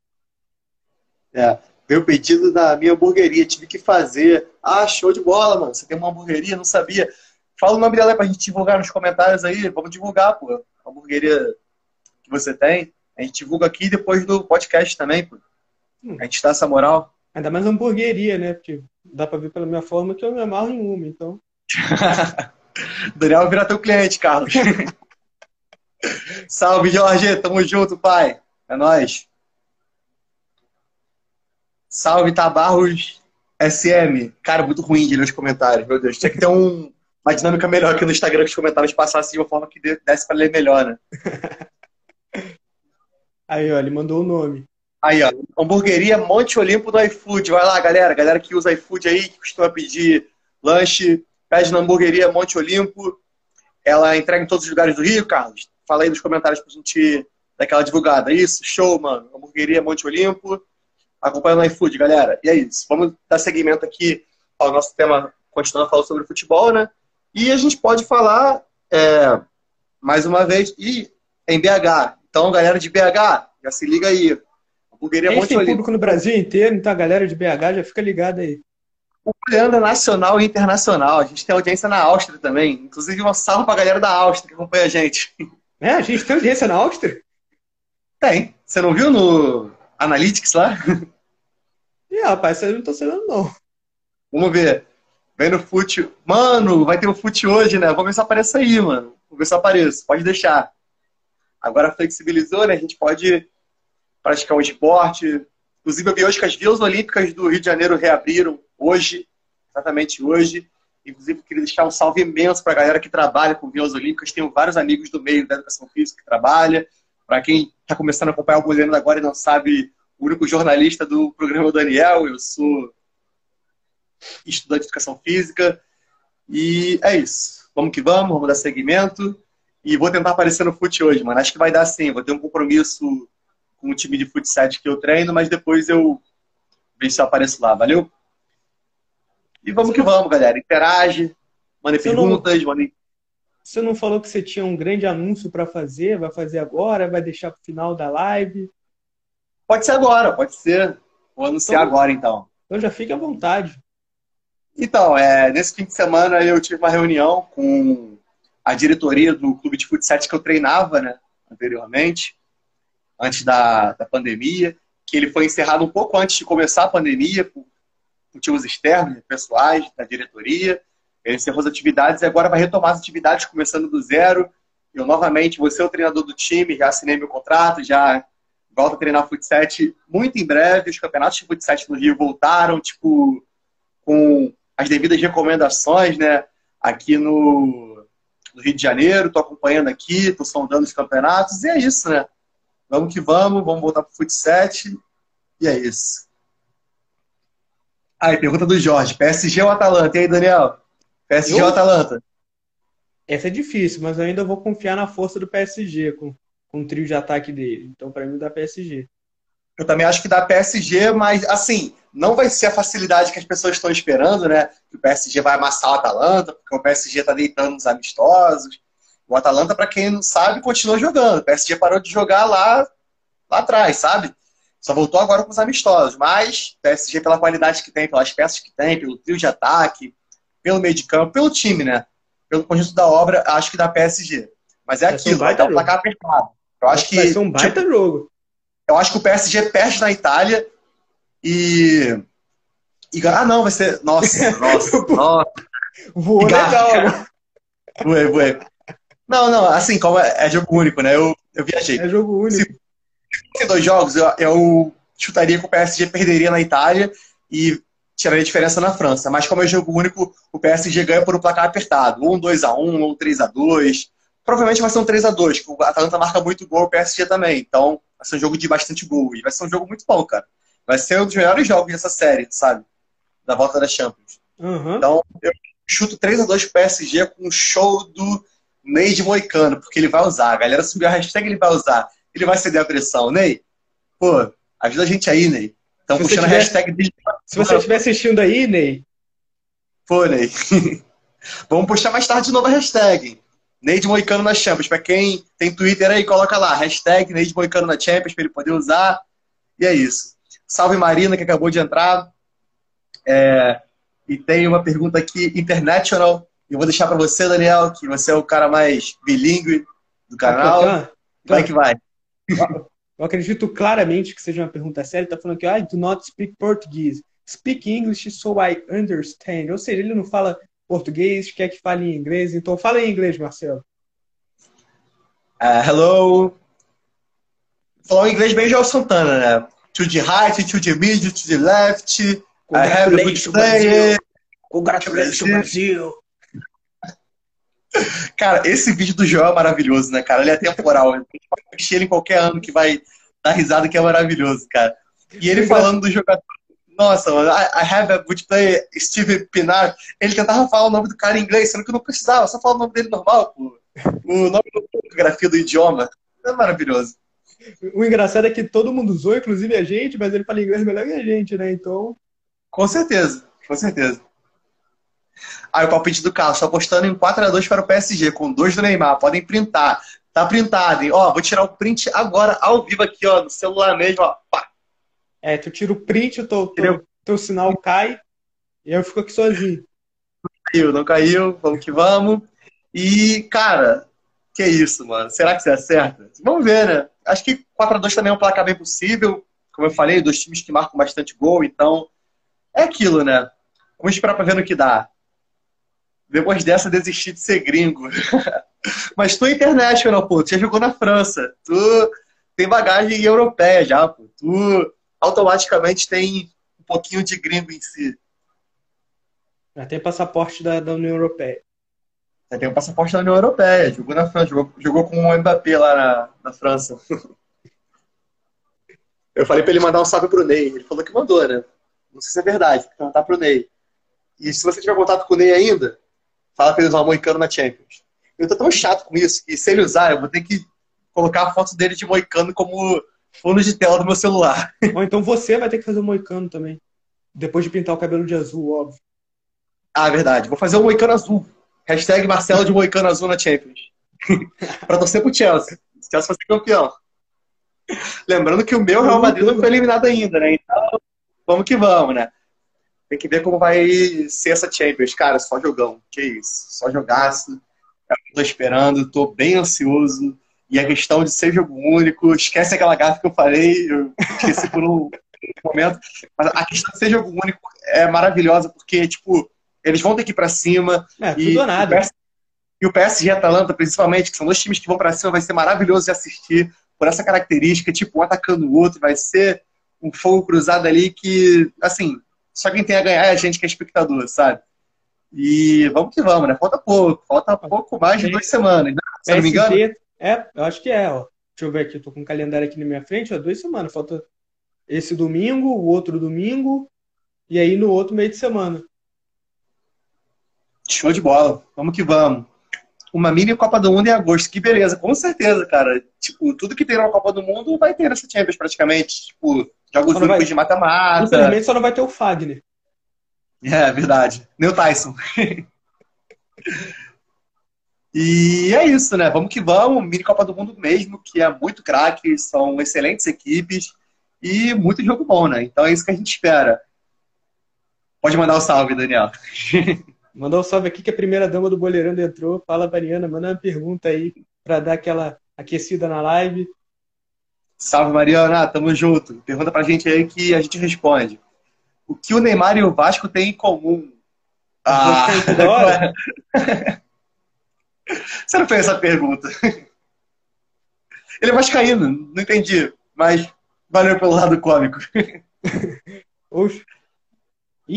É. Veio pedido da minha hamburgueria, tive que fazer. Ah, show de bola, mano. Você tem uma hamburgueria? Não sabia. Fala o nome dela pra gente divulgar nos comentários aí. Vamos divulgar, pô. A hamburgueria que você tem. A gente divulga aqui depois do podcast também, pô. Hum. A gente dá essa moral. Ainda mais hamburgueria, né? Porque dá pra ver pela minha forma que eu me amarro em uma, então. Daniel vai virar teu cliente, Carlos. Salve, Jorge. Tamo junto, pai. É nóis. Salve Tabarros SM. Cara, muito ruim de ler os comentários, meu Deus. Tinha que ter um, uma dinâmica melhor aqui no Instagram que os comentários passassem de uma forma que desse para ler melhor, né? Aí, ó, ele mandou o nome. Aí, ó. Hamburgueria Monte Olimpo do iFood. Vai lá, galera. Galera que usa iFood aí, que costuma pedir lanche, pede na hamburgueria Monte Olimpo. Ela entrega em todos os lugares do Rio, Carlos. Fala aí nos comentários pra gente dar aquela divulgada. Isso, show, mano. Hamburgueria Monte Olimpo acompanhando o iFood, galera. E é isso. Vamos dar seguimento aqui ao nosso tema, continuando falando sobre futebol, né? E a gente pode falar, é, mais uma vez, e em BH. Então, galera de BH, já se liga aí. Hamburgueria a gente tem público no Brasil inteiro, então a galera de BH já fica ligada aí. Propaganda nacional e internacional. A gente tem audiência na Áustria também. Inclusive, uma salva pra galera da Áustria que acompanha a gente. É, a gente tem audiência na Áustria? Tem. Você não viu no Analytics lá? Ih, rapaz, eu não tô sabendo, não. Vamos ver. Vem no fute. Mano, vai ter o fute hoje, né? Vamos ver se aparece aí, mano. Vamos ver se aparece. Pode deixar. Agora flexibilizou, né? A gente pode praticar um esporte. Inclusive, eu vi hoje que as vias olímpicas do Rio de Janeiro reabriram hoje, exatamente hoje. Inclusive, queria deixar um salve imenso para a galera que trabalha com vias olímpicas. Tenho vários amigos do meio da educação física que trabalham. Para quem está começando a acompanhar o goleiro agora e não sabe, o único jornalista do programa o Daniel, eu sou estudante de educação física. E é isso. Vamos que vamos, vamos dar seguimento. E vou tentar aparecer no fute hoje, mano. Acho que vai dar sim. Vou ter um compromisso com o time de futsal que eu treino, mas depois eu vejo se eu apareço lá. Valeu? E vamos que vamos, galera. Interage, mandem perguntas, mandem você não falou que você tinha um grande anúncio para fazer? Vai fazer agora? Vai deixar para o final da live? Pode ser agora, pode ser. Vou anunciar então, agora, então. Então já fique à vontade. Então, é, nesse fim de semana eu tive uma reunião com a diretoria do clube de futsal que eu treinava, né, anteriormente, antes da, da pandemia, que ele foi encerrado um pouco antes de começar a pandemia, por motivos externos, pessoais, da diretoria. Ele encerrou as atividades e agora vai retomar as atividades começando do zero. Eu, novamente, vou ser o treinador do time, já assinei meu contrato, já volto a treinar futsal muito em breve. Os campeonatos de futsal no Rio voltaram, tipo, com as devidas recomendações, né? Aqui no, no Rio de Janeiro, estou acompanhando aqui, estou sondando os campeonatos, e é isso, né? Vamos que vamos, vamos voltar para o futsal, e é isso. Aí, pergunta do Jorge, PSG ou Atalanta? E aí, Daniel? PSG eu... ou Atalanta? Essa é difícil, mas eu ainda vou confiar na força do PSG com, com o trio de ataque dele. Então, para mim, dá PSG. Eu também acho que dá PSG, mas assim, não vai ser a facilidade que as pessoas estão esperando, né? Que o PSG vai amassar o Atalanta, porque o PSG está deitando os amistosos. O Atalanta, para quem não sabe, continua jogando. O PSG parou de jogar lá, lá atrás, sabe? Só voltou agora com os amistosos. Mas o PSG, pela qualidade que tem, pelas peças que tem, pelo trio de ataque, pelo meio de campo, pelo time, né? Pelo conjunto da obra, acho que dá PSG. Mas é vai aquilo, vai dar um placar apertado. Eu acho que. Vai ser um baita tipo, jogo. Eu acho que o PSG perde na Itália e. e ah, não, vai ser. Nossa, nossa, nossa. Voou legal, Voei, voei. Não, não, assim, como é, é, jogo único, né? Eu, eu viajei. É jogo único. Se fosse dois jogos, eu, eu chutaria que o PSG perderia na Itália e tiraria a diferença na França. Mas como é jogo único, o PSG ganha por um placar apertado. Ou um 2x1, ou um 3x2. Provavelmente vai ser um 3x2, porque o Atalanta marca muito gol, o PSG também. Então, vai ser um jogo de bastante gol. E vai ser um jogo muito bom, cara. Vai ser um dos melhores jogos dessa série, sabe? Da volta da Champions. Uhum. Então, eu chuto 3x2 pro PSG com um show do Ney de Moicano, porque ele vai usar. A galera subiu a hashtag, ele vai usar. Ele vai ceder a pressão. Ney, pô, ajuda a gente aí, Ney. Estão puxando tiver... a hashtag de... Se você estiver assistindo aí, Ney. Pô, Ney. Vamos puxar mais tarde de novo a hashtag. Neide Moicano na Champions. Para quem tem Twitter aí, coloca lá, hashtag Neide Moicano na Champions, para ele poder usar. E é isso. Salve Marina, que acabou de entrar. É... E tem uma pergunta aqui, international. Eu vou deixar para você, Daniel, que você é o cara mais bilíngue do canal. Tá, vai que vai. Eu acredito claramente que seja uma pergunta séria. Ele está falando que I do not speak Portuguese. Speak English so I understand. Ou seja, ele não fala português, quer que fale em inglês. Então, fala em inglês, Marcelo. Uh, hello. Falou em inglês bem João Santana, né? To the right, to the middle, to the left. I have a good player. Congratulations, Brasil. Cara, esse vídeo do João é maravilhoso, né, cara? Ele é temporal. A gente pode assistir ele em qualquer ano que vai dar risada, que é maravilhoso, cara. E ele falando do jogador nossa, I, have a good player, Steve Pinar. Ele tentava falar o nome do cara em inglês, sendo que não precisava, só falar o nome dele normal, pô. O nome da fotografia do idioma. É maravilhoso. O engraçado é que todo mundo usou, inclusive a gente, mas ele fala inglês melhor que a gente, né? Então. Com certeza, com certeza. Aí o palpite do Carlos, estou apostando em 4x2 para o PSG, com dois do Neymar. Podem printar. Tá printado, hein? Ó, vou tirar o print agora, ao vivo aqui, ó, no celular mesmo, ó. Pá. É, tu tira o print, o teu, teu, teu sinal cai e eu fico aqui sozinho. Não caiu, não caiu, vamos que vamos. E, cara, que isso, mano. Será que você acerta? Vamos ver, né? Acho que 4x2 também é um placar bem possível. Como eu falei, dois times que marcam bastante gol, então é aquilo, né? Vamos esperar pra ver no que dá. Depois dessa, desistir de ser gringo. Mas tu é international, pô. Tu já jogou na França. Tu tem bagagem europeia já, pô. Tu automaticamente tem um pouquinho de gringo em si. Já tem passaporte da, da União Europeia. Já tem o passaporte da União Europeia. Jogou na França, jogou, jogou com o Mbappé lá na, na França. Eu falei pra ele mandar um salve pro Ney. Ele falou que mandou, né? Não sei se é verdade, tem que perguntar pro Ney. E se você tiver contato com o Ney ainda, fala pra ele usar o Moicano na Champions. Eu tô tão chato com isso que se ele usar, eu vou ter que colocar a foto dele de Moicano como fundo de tela do meu celular. Ou então você vai ter que fazer o um moicano também. Depois de pintar o cabelo de azul, óbvio. Ah, verdade. Vou fazer o um moicano azul. Hashtag Marcelo de Moicano Azul na Champions. pra torcer pro Chelsea. O Chelsea vai ser campeão. Lembrando que o meu Real Madrid não foi eliminado ainda, né? Então, vamos que vamos, né? Tem que ver como vai ser essa Champions. Cara, só jogão. Que isso. Só jogaço. tô esperando, tô bem ansioso. E a questão de ser jogo único, esquece aquela gafa que eu falei, eu esqueci por um momento. Mas a questão de ser jogo único é maravilhosa, porque, tipo, eles vão ter que ir pra cima. É, tudo e ou nada. O PS... E o PSG e Atalanta, principalmente, que são dois times que vão para cima, vai ser maravilhoso de assistir por essa característica, tipo, um atacando o outro, vai ser um fogo cruzado ali que, assim, só quem tem a ganhar é a gente que é espectador, sabe? E vamos que vamos, né? Falta pouco, falta pouco mais de duas semanas, né? Se não me engano. É, eu acho que é, ó. Deixa eu ver aqui, eu tô com o calendário aqui na minha frente, ó, duas semanas. Falta esse domingo, o outro domingo, e aí no outro meio de semana. Show de bola. Vamos que vamos uma mini Copa do Mundo em agosto. Que beleza, com certeza, cara. Tipo, tudo que tem na Copa do Mundo vai ter nessa Champions praticamente. Tipo, jogos únicos vai... de mata-mata. Infelizmente só não vai ter o Fagner. É, verdade. Nem o Tyson. e é isso, né? Vamos que vamos. Mini Copa do Mundo mesmo, que é muito craque, são excelentes equipes e muito jogo bom, né? Então é isso que a gente espera. Pode mandar o um salve, Daniel. Mandar um salve aqui que a primeira dama do Boleirando entrou. Fala, Mariana, manda uma pergunta aí para dar aquela aquecida na live. Salve, Mariana, tamo junto. Pergunta pra gente aí que a gente responde. O que o Neymar e o Vasco têm em comum? Ah, Você não fez essa pergunta. Ele é vascaíno, não entendi. Mas valeu pelo lado cômico. Oxe.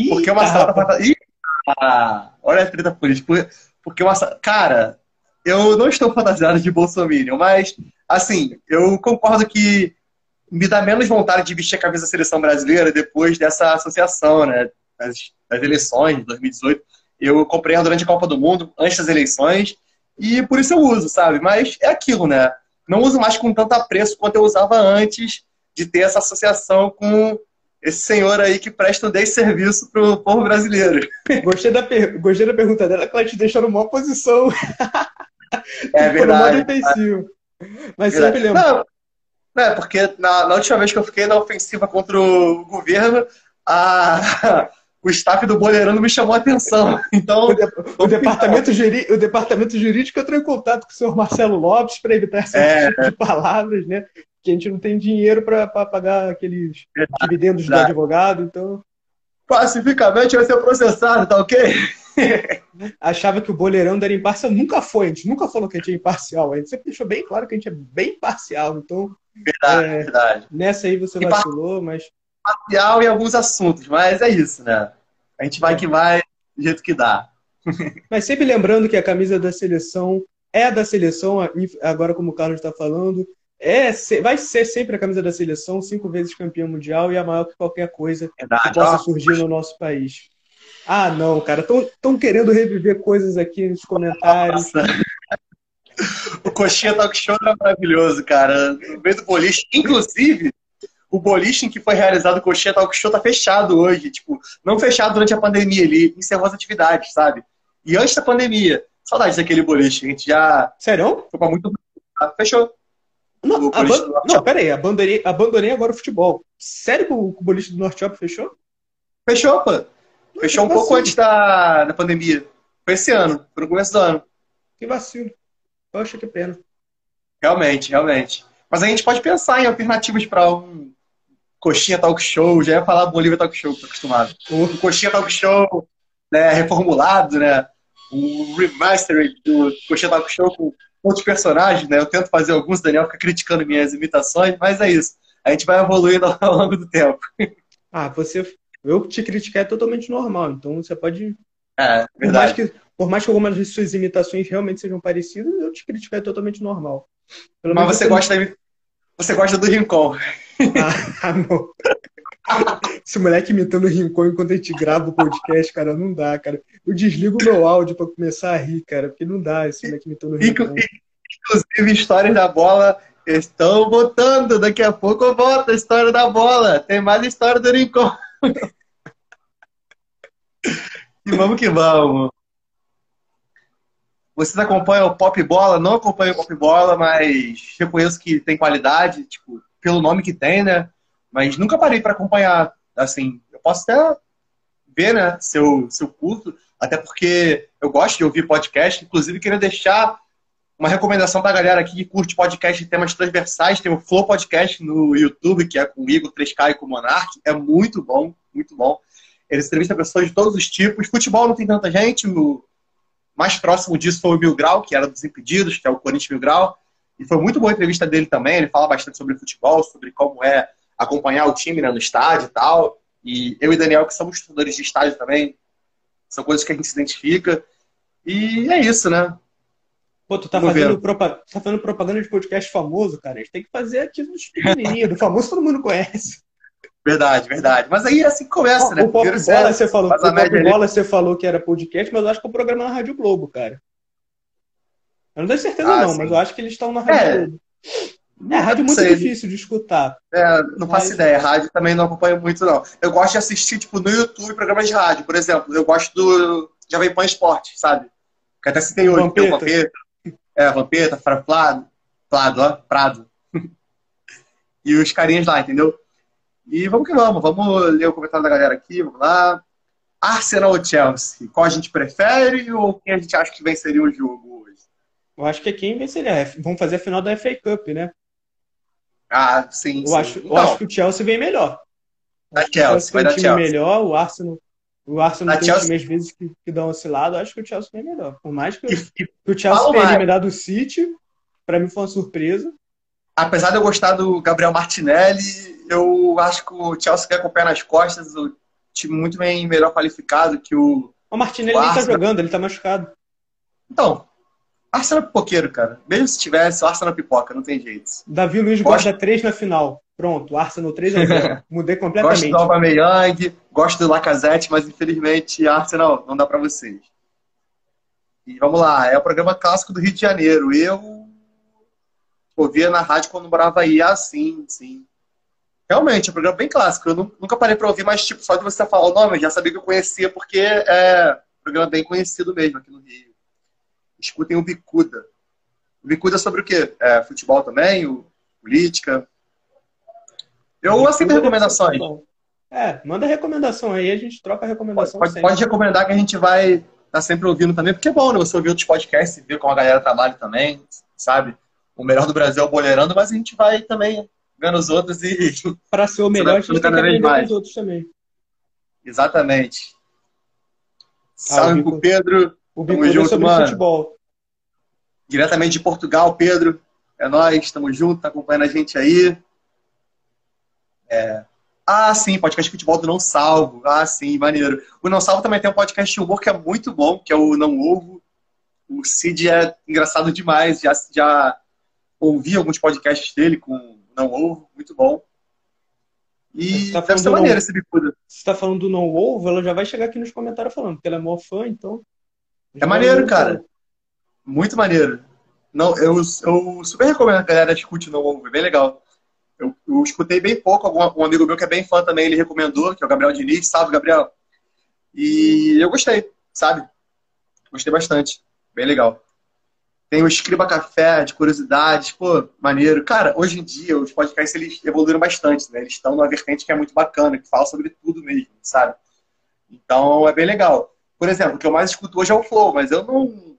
Porque é uma salada... Ih, ah, olha a treta política. Porque, uma, cara, eu não estou fantasiado de Bolsonaro, mas, assim, eu concordo que me dá menos vontade de vestir a camisa da seleção brasileira depois dessa associação, né? Das, das eleições de 2018. Eu comprei durante a Copa do Mundo, antes das eleições, e por isso eu uso, sabe? Mas é aquilo, né? Não uso mais com tanto apreço quanto eu usava antes de ter essa associação com esse senhor aí que presta um serviço pro povo brasileiro. Gostei da, per... Gostei da pergunta dela, que ela te deixou numa posição. É verdade. defensivo. Mas sempre lembro. Não, não, é porque na, na, última vez que eu fiquei na ofensiva contra o governo, a, o staff do Boleirão me chamou a atenção. Então, o, de, o departamento, o departamento jurídico entrou em contato com o senhor Marcelo Lopes para evitar essa é, tipo de palavras, né? que a gente não tem dinheiro para pagar aqueles dividendos do advogado, então. Pacificamente vai ser processado, tá ok? Achava que o boleirão era imparcial. Nunca foi, a gente nunca falou que a gente é imparcial. A gente sempre deixou bem claro que a gente é bem parcial. Então, verdade, é, verdade. nessa aí você vacilou, mas. Parcial em alguns assuntos, mas é isso, né? A gente vai que vai do jeito que dá. Mas sempre lembrando que a camisa da seleção é da seleção, agora como o Carlos está falando, é, vai ser sempre a camisa da seleção, cinco vezes campeão mundial e a maior que qualquer coisa Verdade, que possa surgir no nosso país. Ah, não, cara, estão querendo reviver coisas aqui nos comentários. Nossa. O Coxinha Talk Show era maravilhoso, cara. No meio do boliche. Inclusive, o boliche em que foi realizado o Coxinha Talk Show tá fechado hoje. Tipo, não fechado durante a pandemia, ele encerrou as atividades, sabe? E antes da pandemia. Saudades daquele boliche. A gente já. Sério? Foi pra muito. Fechou. Não, aban... não peraí, abandonei, abandonei agora o futebol. Sério que o, boliche do Norte Shop fechou? Fechou, pô. Fechou um pouco antes da, da pandemia. Foi esse ano, foi no começo do ano. Que vacilo. Poxa, que pena. Realmente, realmente. Mas a gente pode pensar em alternativas para um coxinha talk show. Já ia falar Bolívia talk show, tô acostumado. Um coxinha talk show né, reformulado, né? Um remaster do coxinha talk show com outros personagens, né? Eu tento fazer alguns, o Daniel fica criticando minhas imitações, mas é isso. A gente vai evoluindo ao longo do tempo. Ah, você. Eu te criticar é totalmente normal, então você pode. É, verdade. Por mais que, por mais que algumas de suas imitações realmente sejam parecidas, eu te criticar é totalmente normal. Pelo mas você, você gosta, você gosta do Rincon. Ah, não. Esse moleque imitando o Rincon enquanto a gente grava o podcast, cara, não dá, cara. Eu desligo o meu áudio pra começar a rir, cara, porque não dá esse moleque imitando o Rincon. Inclusive, histórias da bola estão botando. Daqui a pouco eu volto a história da bola. Tem mais história do Rincon. e vamos que vamos. vocês acompanham o Pop Bola? Não acompanho o Pop Bola, mas reconheço que tem qualidade, tipo, pelo nome que tem, né? Mas nunca parei para acompanhar, assim. Eu posso até ver, né, seu, seu curso, até porque eu gosto de ouvir podcast. Inclusive, queria deixar uma recomendação para a galera aqui que curte podcast de temas transversais. Tem o Flow Podcast no YouTube, que é com o Igor 3K e com o Monark. É muito bom, muito bom. Ele entrevista pessoas de todos os tipos. Futebol não tem tanta gente. O mais próximo disso foi o Mil Grau, que era dos Impedidos, que é o Corinthians Mil Grau. E foi muito boa a entrevista dele também. Ele fala bastante sobre futebol, sobre como é acompanhar o time né, no estádio e tal. E eu e Daniel, que somos estudadores de estádio também, são coisas que a gente se identifica. E é isso, né? Pô, tu tá fazendo, tá fazendo, propaganda de podcast famoso, cara. A gente tem que fazer aqui nos pequenininhos. Do famoso todo mundo conhece. Verdade, verdade. Mas aí é assim que começa, né? O Pop Bola, você falou, o Pop Bola você falou que era podcast, mas eu acho que é um programa na Rádio Globo, cara. Eu não tenho certeza ah, não, sim. mas eu acho que eles estão na Rádio é. Globo. É, rádio muito sei. difícil de escutar. É, não mas... faço ideia. Rádio também não acompanho muito, não. Eu gosto de assistir, tipo, no YouTube, programas de rádio. Por exemplo, eu gosto do Jovem Pan Esporte, sabe? Que até se tem hoje. Tem o Vampeta. É, Vampeta, Fraflado, Flado, ó, Prado. e os carinhas lá, entendeu? E vamos que vamos. Vamos ler o comentário da galera aqui, vamos lá. Arsenal ou Chelsea? Qual a gente prefere ou quem a gente acha que venceria o jogo? Eu acho que é quem venceria. Vamos fazer a final da FA Cup, né? Ah, sim. Eu, sim. Acho, então, eu acho que o Chelsea vem melhor. A Chelsea, vai dar um time Chelsea. melhor, o Arsenal. O Arsenal a tem Chelsea... time às vezes que, que um oscilado, eu acho que o Chelsea vem melhor. Por mais que, que o Chelsea tenha eliminado o City, para mim foi uma surpresa. Apesar de eu gostar do Gabriel Martinelli, eu acho que o Chelsea quer com o pé nas costas, o time muito bem melhor qualificado que o. O Martinelli o nem tá jogando, ele tá machucado. Então, Arsenal é pipoqueiro, cara. Mesmo se tivesse, o Arsenal é pipoca, não tem jeito. Davi Luiz gosta 3 na final. Pronto, Arsenal 3 a 0. Mudei completamente. gosto do Aubameyang, gosto do Lacazette, mas infelizmente Arsenal não dá para vocês. E vamos lá, é o programa clássico do Rio de Janeiro. Eu ouvia na rádio quando morava aí, ah, sim, sim. Realmente, é um programa bem clássico. Eu nunca parei para ouvir, mas tipo, só de você falar o nome, eu já sabia que eu conhecia, porque é um programa bem conhecido mesmo aqui no Rio escutem o Bicuda. O Bicuda é sobre o quê? É, futebol também, o, política. Eu aceito recomendações. É, manda recomendação aí, a gente troca a recomendação. Pode, pode, recomendar que a gente vai estar tá sempre ouvindo também, porque é bom, né? Você ouvir outros podcasts e ver como a galera trabalha também, sabe? O melhor do Brasil é o Boleirando, mas a gente vai também vendo os outros e. Para ser o melhor, a gente tem que aprender os outros também. Exatamente. Ah, Salve pro Pedro. O Tamo junto, sobre mano. futebol. Diretamente de Portugal, Pedro. É nós, estamos juntos, tá acompanhando a gente aí. É... Ah, sim, podcast de futebol do Não Salvo. Ah, sim, maneiro. O Não Salvo também tem um podcast de humor que é muito bom, que é o Não Ovo. O Cid é engraçado demais. Já, já ouvi alguns podcasts dele com Não Ovo, muito bom. E tá deve ser maneiro esse bicuda. Você tá falando do Não Ovo, ela já vai chegar aqui nos comentários falando, porque ela é maior fã, então. É maneiro, cara. Muito maneiro. Não, eu, eu super recomendo a galera escute no Ovo, é bem legal. Eu, eu escutei bem pouco, algum, um amigo meu que é bem fã também, ele recomendou, que é o Gabriel Diniz, salve, Gabriel. E eu gostei, sabe? Gostei bastante. Bem legal. Tem o Escriba Café, de curiosidades, pô, maneiro. Cara, hoje em dia os podcasts eles evoluíram bastante, né? Eles estão numa vertente que é muito bacana, que fala sobre tudo mesmo, sabe? Então é bem legal. Por exemplo, o que eu mais escuto hoje é o Flow, mas eu não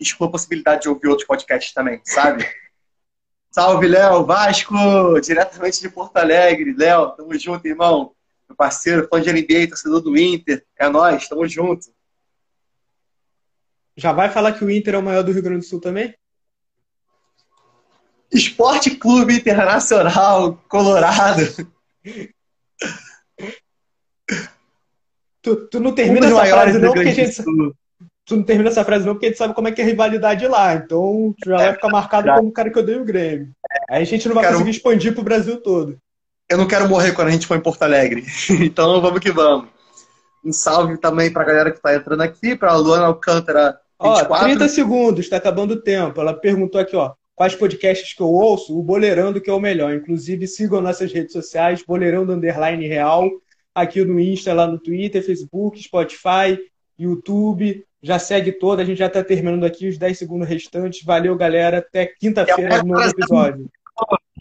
excluo a possibilidade de ouvir outros podcasts também, sabe? Salve, Léo, Vasco, diretamente de Porto Alegre. Léo, tamo junto, irmão. Meu parceiro, fã de NBA, torcedor do Inter. É nóis, tamo junto. Já vai falar que o Inter é o maior do Rio Grande do Sul também? Esporte Clube Internacional, Colorado. Tu, tu não termina essa frase não porque a gente. Tu não termina essa frase não porque a gente sabe como é que é a rivalidade lá. Então tu já vai ficar marcado como o cara que odeia o Grêmio. Aí a gente não vai quero... conseguir expandir pro Brasil todo. Eu não quero morrer quando a gente for em Porto Alegre. então vamos que vamos. Um salve também pra galera que tá entrando aqui, pra Luana Alcântara. 24. Ó, 30 segundos, tá acabando o tempo. Ela perguntou aqui, ó. Quais podcasts que eu ouço? O Boleirando que é o melhor. Inclusive, sigam nossas redes sociais, Boleirando Underline Real aqui no Insta, lá no Twitter, Facebook, Spotify, YouTube Já segue toda, a gente já está terminando aqui os 10 segundos restantes. Valeu, galera. Até quinta-feira no novo episódio.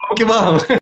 Vamos que vamos.